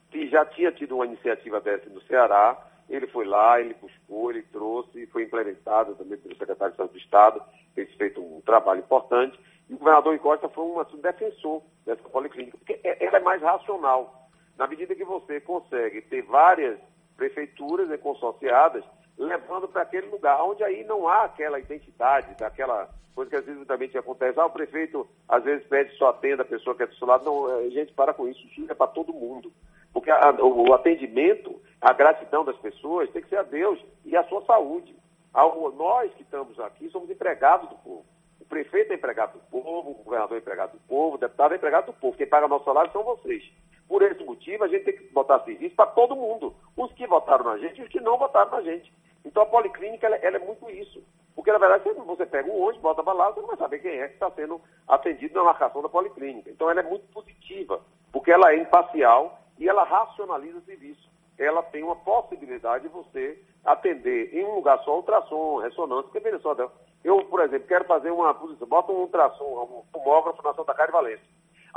que já tinha tido uma iniciativa dessa no Ceará. Ele foi lá, ele buscou, ele trouxe, foi implementado também pelo secretário de Estado do Estado, fez feito um trabalho importante. E o governador Rui Costa foi um assim, defensor dessa policlínica, porque é, ela é mais racional. Na medida que você consegue ter várias prefeituras né, consorciadas, levando para aquele lugar, onde aí não há aquela identidade, daquela coisa que às vezes também acontece. Ah, o prefeito às vezes pede só atenda a pessoa que é do seu lado. Não, é, gente, para com isso, isso é para todo mundo. Porque a, o, o, atendimento, a gratidão das pessoas tem que ser a Deus e a sua saúde. Ao, nós que estamos aqui somos empregados do povo. O prefeito é empregado do povo, o governador é empregado do povo, o deputado é empregado do povo. Quem paga nosso salário são vocês. Por esse motivo, a gente tem que botar serviço para todo mundo. Os que votaram na gente e os que não votaram na gente. Então a policlínica ela, ela é muito isso. Porque, na verdade, se você pega um ônibus, bota para lá, você não vai saber quem é que está sendo atendido na marcação da policlínica. Então ela é muito positiva, porque ela é imparcial e ela racionaliza o serviço. Ela tem uma possibilidade de você atender em um lugar só ultrassom, ressonância, porque veja só, eu, por exemplo, quero fazer uma posição, bota um ultrassom, um tomógrafo na Santa Cara de Valência.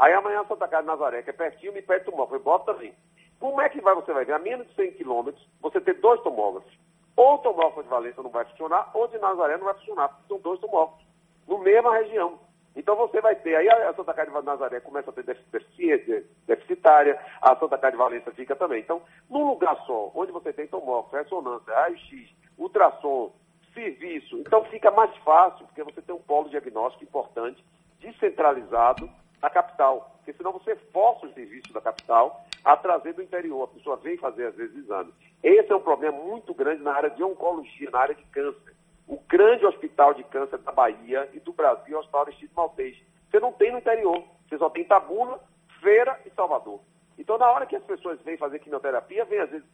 Aí amanhã Santa Cara de Nazaré, que é pertinho, me pede tomógrafo, bota também. Como é que vai, você vai ver, a menos de 100 quilômetros, você ter dois tomógrafos. Ou o tomógrafo de Valência não vai funcionar, ou de Nazaré não vai funcionar, porque são dois tomógrafos, no mesma região. Então você vai ter, aí a Santa Casa de Nazaré começa a ter deficitária, a Santa Casa de Valência fica também. Então, num lugar só, onde você tem tomógrafo, ressonância, raio-x, ultrassom, serviço, então fica mais fácil, porque você tem um polo diagnóstico importante, descentralizado, na capital. Porque senão você força os serviços da capital a trazer do interior. A pessoa vem fazer, às vezes, exame. Esse é um problema muito grande na área de oncologia, na área de câncer. O grande hospital de câncer da Bahia e do Brasil é o Hospital Aristide Maltês. Você não tem no interior. Você só tem Tabuna, Feira e Salvador. Então, na hora que as pessoas vêm fazer quimioterapia, vem às vezes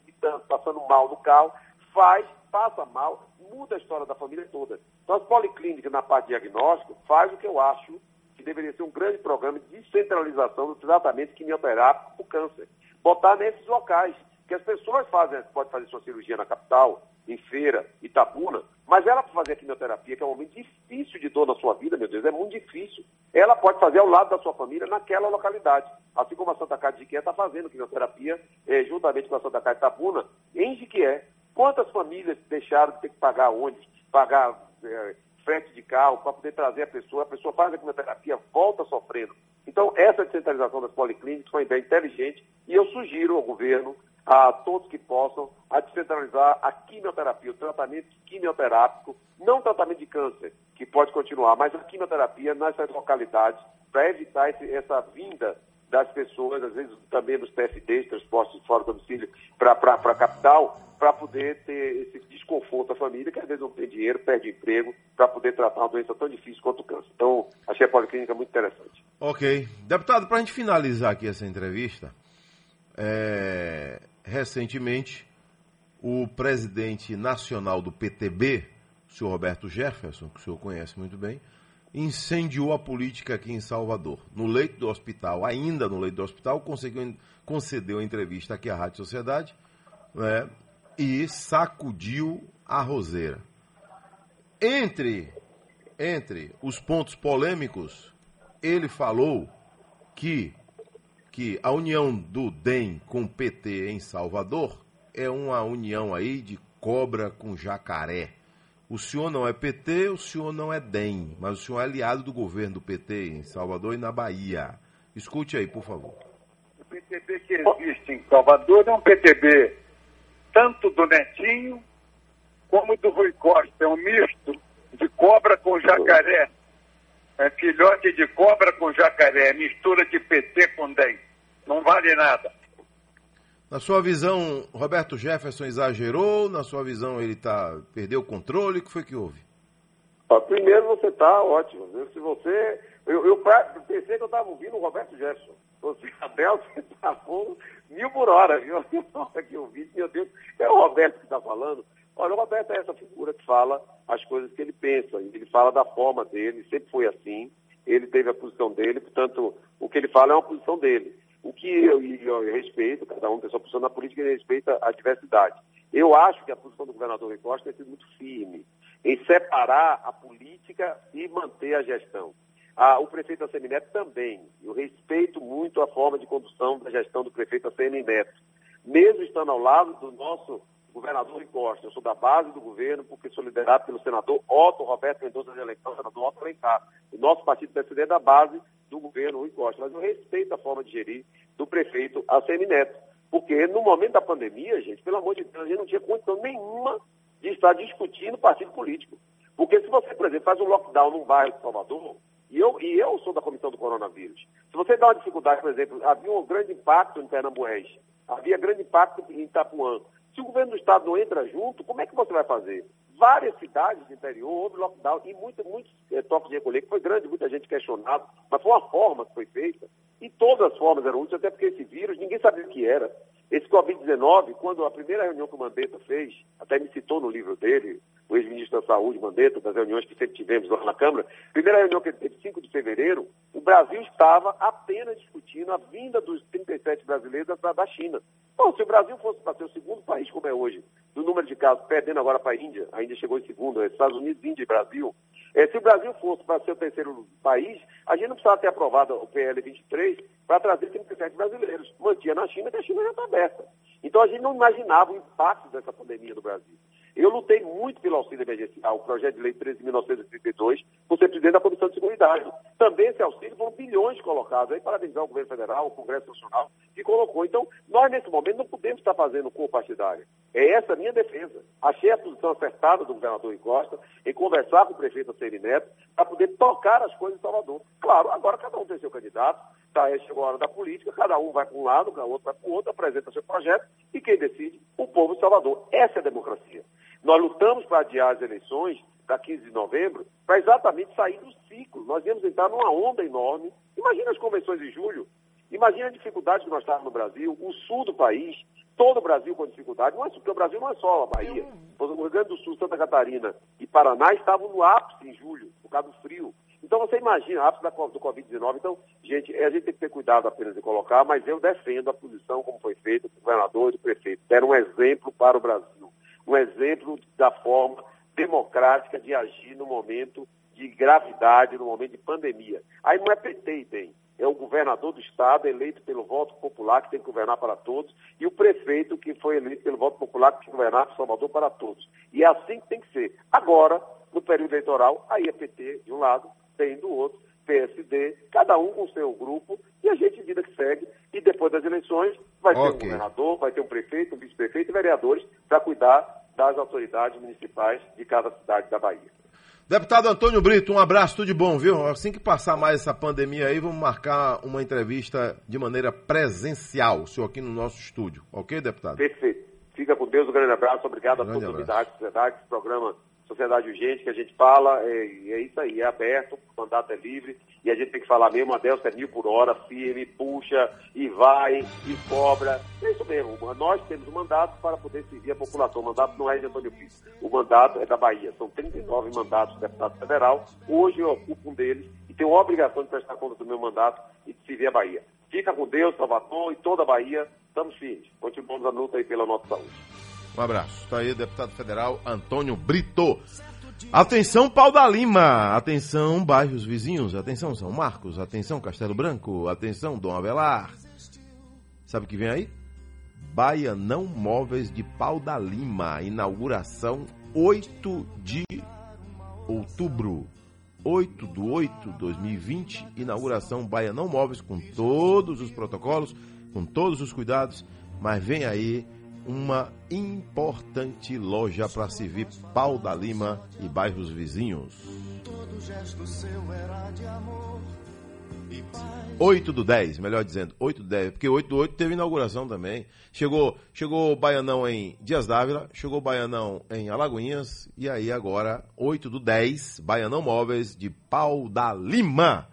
passando mal no carro, faz, passa mal, muda a história da família toda. Então, as policlínicas na parte diagnóstico faz o que eu acho que deveria ser um grande programa de descentralização do tratamento quimioterápico para o câncer. Botar nesses locais, que as pessoas fazem, podem fazer sua cirurgia na capital, em Feira, Itabuna, mas ela para fazer a quimioterapia, que é um momento difícil de dor na sua vida, meu Deus, é muito difícil, ela pode fazer ao lado da sua família naquela localidade. Assim como a Santa Casa de Jiquié está fazendo quimioterapia, eh, juntamente com a Santa Casa de Itabuna, em Jiquié. Quantas famílias deixaram de ter que pagar ônibus, pagar eh, frete de carro para poder trazer a pessoa, a pessoa faz a quimioterapia, volta sofrendo. Então, essa descentralização das policlínicas foi uma ideia inteligente e eu sugiro ao governo, a todos que possam, a descentralizar a quimioterapia, o tratamento quimioterápico, não o tratamento de câncer, que pode continuar, mas a quimioterapia nessas localidades, para evitar esse, essa vinda das pessoas, às vezes também dos TFDs, transportes fora do domicílio, para a capital, para poder ter esse desconforto à família, que às vezes não tem dinheiro, perde emprego, para poder tratar uma doença tão difícil quanto o câncer. Então, achei a policlínica muito interessante. Ok. Deputado, para a gente finalizar aqui essa entrevista, é... recentemente o presidente nacional do PTB, o senhor Roberto Jefferson, que o senhor conhece muito bem, incendiou a política aqui em Salvador. No leito do hospital, ainda no leito do hospital, conseguiu, concedeu entrevista aqui à Rádio Sociedade né, e sacudiu a roseira. Entre, entre os pontos polêmicos, ele falou que, que a união do DEM com o PT em Salvador é uma união aí de cobra com jacaré. O senhor não é PT, o senhor não é DEM, mas o senhor é aliado do governo do PT em Salvador e na Bahia. Escute aí, por favor. O PTB que existe em Salvador é um PTB tanto do Netinho como do Rui Costa. É um misto de cobra com jacaré. É filhote de cobra com jacaré, mistura de PT com DEM. Não vale nada. Na sua visão, Roberto Jefferson exagerou? Na sua visão, ele tá, perdeu o controle? O que foi que houve? Ó, primeiro, você está ótimo. Se você. Eu, eu pensei que eu estava ouvindo o Roberto Jefferson. Você, Abel, você está mil por hora, viu? Que eu vi, meu Deus, é o Roberto que está falando. Olha, o Roberto é essa figura que fala as coisas que ele pensa. Ele fala da forma dele, sempre foi assim. Ele teve a posição dele, portanto, o que ele fala é uma posição dele. O que eu, eu, eu respeito, cada um tem sua posição na política e respeita a diversidade. Eu acho que a posição do governador Rui Costa tem sido muito firme em separar a política e manter a gestão. Ah, o prefeito ACM Neto também. Eu respeito muito a forma de condução da gestão do prefeito ACM Neto. Mesmo estando ao lado do nosso governador Rui Costa. Eu sou da base do governo porque sou liderado pelo senador Otto Roberto Mendonça de Alencar, senador Otto Alencar. O nosso partido PSD é da base do governo Rui Costa. Mas eu respeito a forma de gerir do prefeito ACM Neto. Porque no momento da pandemia, gente, pelo amor de Deus, a gente não tinha condição nenhuma de estar discutindo partido político. Porque se você, por exemplo, faz um lockdown num bairro de Salvador, e eu, e eu sou da comissão do coronavírus, se você dá uma dificuldade, por exemplo, havia um grande impacto em Pernambués, havia grande impacto em Itapuã, se o governo do estado não entra junto, como é que você vai fazer? Várias cidades do interior houve lockdown e muitos muito, é, toques de recolher, que foi grande, muita gente questionado, mas foi uma forma que foi feita. E todas as formas eram úteis, até porque esse vírus ninguém sabia o que era. Esse Covid-19, quando a primeira reunião que o Mandetta fez, até me citou no livro dele, o ex-ministro da Saúde, Mandetta, das reuniões que sempre tivemos lá na Câmara, primeira reunião que ele teve, 5 de fevereiro, o Brasil estava apenas discutindo a vinda dos 37 brasileiros da, China. Bom, se o Brasil fosse para ser o segundo país como é hoje, do número de casos, perdendo agora para a Índia, a Índia chegou em segundo, é Estados Unidos, Índia e Brasil, é, se o Brasil fosse para ser o terceiro país, a gente não precisava ter aprovado o PL 23 para trazer 37 brasileiros. Mantinha na China, que a China já está aberta. Então a gente não imaginava o impacto dessa pandemia no Brasil. Eu lutei muito pelo auxílio emergencial, o projeto de lei 13.932, por ser presidente da Comissão de Seguridade. Também esse auxílio foram bilhões colocados. Aí parabenizar o governo federal, o Congresso Nacional, que colocou. Então, nós nesse momento não podemos estar fazendo cor partidária. É essa a minha defesa. Achei a posição acertada do governador em Costa em conversar com o prefeito Aceri Neto para poder tocar as coisas em Salvador. Claro, agora cada um tem seu candidato, tá, chegou a hora da política, cada um vai para um lado, o outro vai para o outro, apresenta seu projeto e quem decide? O povo de Salvador. Essa é a democracia. Nós lutamos para adiar as eleições da 15 de novembro para exatamente sair do ciclo. Nós íamos entrar numa onda enorme. Imagina as convenções de julho. Imagina a dificuldade que nós estávamos no Brasil, o sul do país, todo o Brasil com dificuldade. Não é, porque o Brasil não é só a Bahia. O Rio Grande do Sul, Santa Catarina e Paraná estavam no ápice em julho, por causa do frio. Então você imagina, ápice da, do Covid-19. Então, gente, a gente tem que ter cuidado apenas de colocar, mas eu defendo a posição como foi feita do governador e do prefeito. Deram um exemplo para o Brasil um exemplo da forma democrática de agir no momento de gravidade, no momento de pandemia. Aí não é PT e DEM, é o governador do estado eleito pelo voto popular que tem que governar para todos e o prefeito que foi eleito pelo voto popular que tem que governar Salvador para todos. E é assim que tem que ser. Agora, no período eleitoral, aí é PT de um lado, DEM do outro, PSD, cada um com o seu grupo, e a gente vida que segue. E depois das eleições, vai okay. ter um governador, vai ter um prefeito, um vice-prefeito e vereadores para cuidar das autoridades municipais de cada cidade da Bahia. Deputado Antônio Brito, um abraço, tudo de bom, viu? Assim que passar mais essa pandemia aí, vamos marcar uma entrevista de maneira presencial, o senhor aqui no nosso estúdio, ok, deputado? Perfeito. Fica com Deus, um grande abraço, obrigado um grande a todos da sociedade, esse programa sociedade urgente que a gente fala, é, é isso aí, é aberto, o mandato é livre, e a gente tem que falar mesmo, a Delta é mil por hora, firme, puxa, e vai, e cobra. É isso mesmo, nós temos o mandato para poder servir a população. O mandato não é de Antônio Filho, o mandato é da Bahia. São 39 mandatos de deputado federal, hoje eu ocupo um deles e tenho a obrigação de prestar conta do meu mandato e de servir a Bahia. Fica com Deus, Salvador e toda a Bahia, estamos firmes. Continuamos a luta aí pela nossa saúde. Um abraço. Está aí, deputado federal Antônio Brito. Atenção, Pau da Lima. Atenção, bairros vizinhos. Atenção, São Marcos. Atenção, Castelo Branco. Atenção, Dom Avelar. Sabe o que vem aí? Baianão Móveis de Pau da Lima. Inauguração 8 de outubro. 8 de 8 de 2020. Inauguração Baianão Móveis com todos os protocolos, com todos os cuidados. Mas vem aí uma importante loja para servir Pau da Lima e bairros vizinhos. 8 do 10, melhor dizendo, 8 do 10, porque 8 do 8 teve inauguração também. Chegou, chegou o Baianão em Dias Dávila, chegou o Baianão em Alagoinhas, e aí agora 8 do 10, Baianão Móveis de Pau da Lima.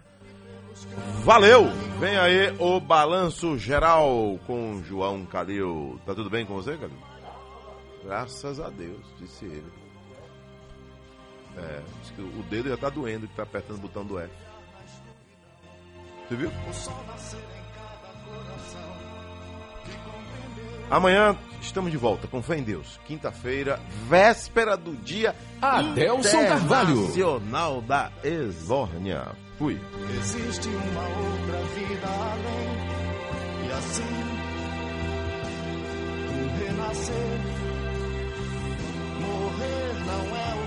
Valeu! Vem aí o balanço geral com João Calil. Tá tudo bem com você, Calil? Graças a Deus, disse ele. É, diz que o dedo já tá doendo que tá apertando o botão do F. Você viu? Amanhã estamos de volta com fé em Deus. Quinta-feira, véspera do dia Adelson Carvalho. Nacional da Esbórnia. Fui. Existe uma outra vida além, e assim, um renascer. Morrer não é o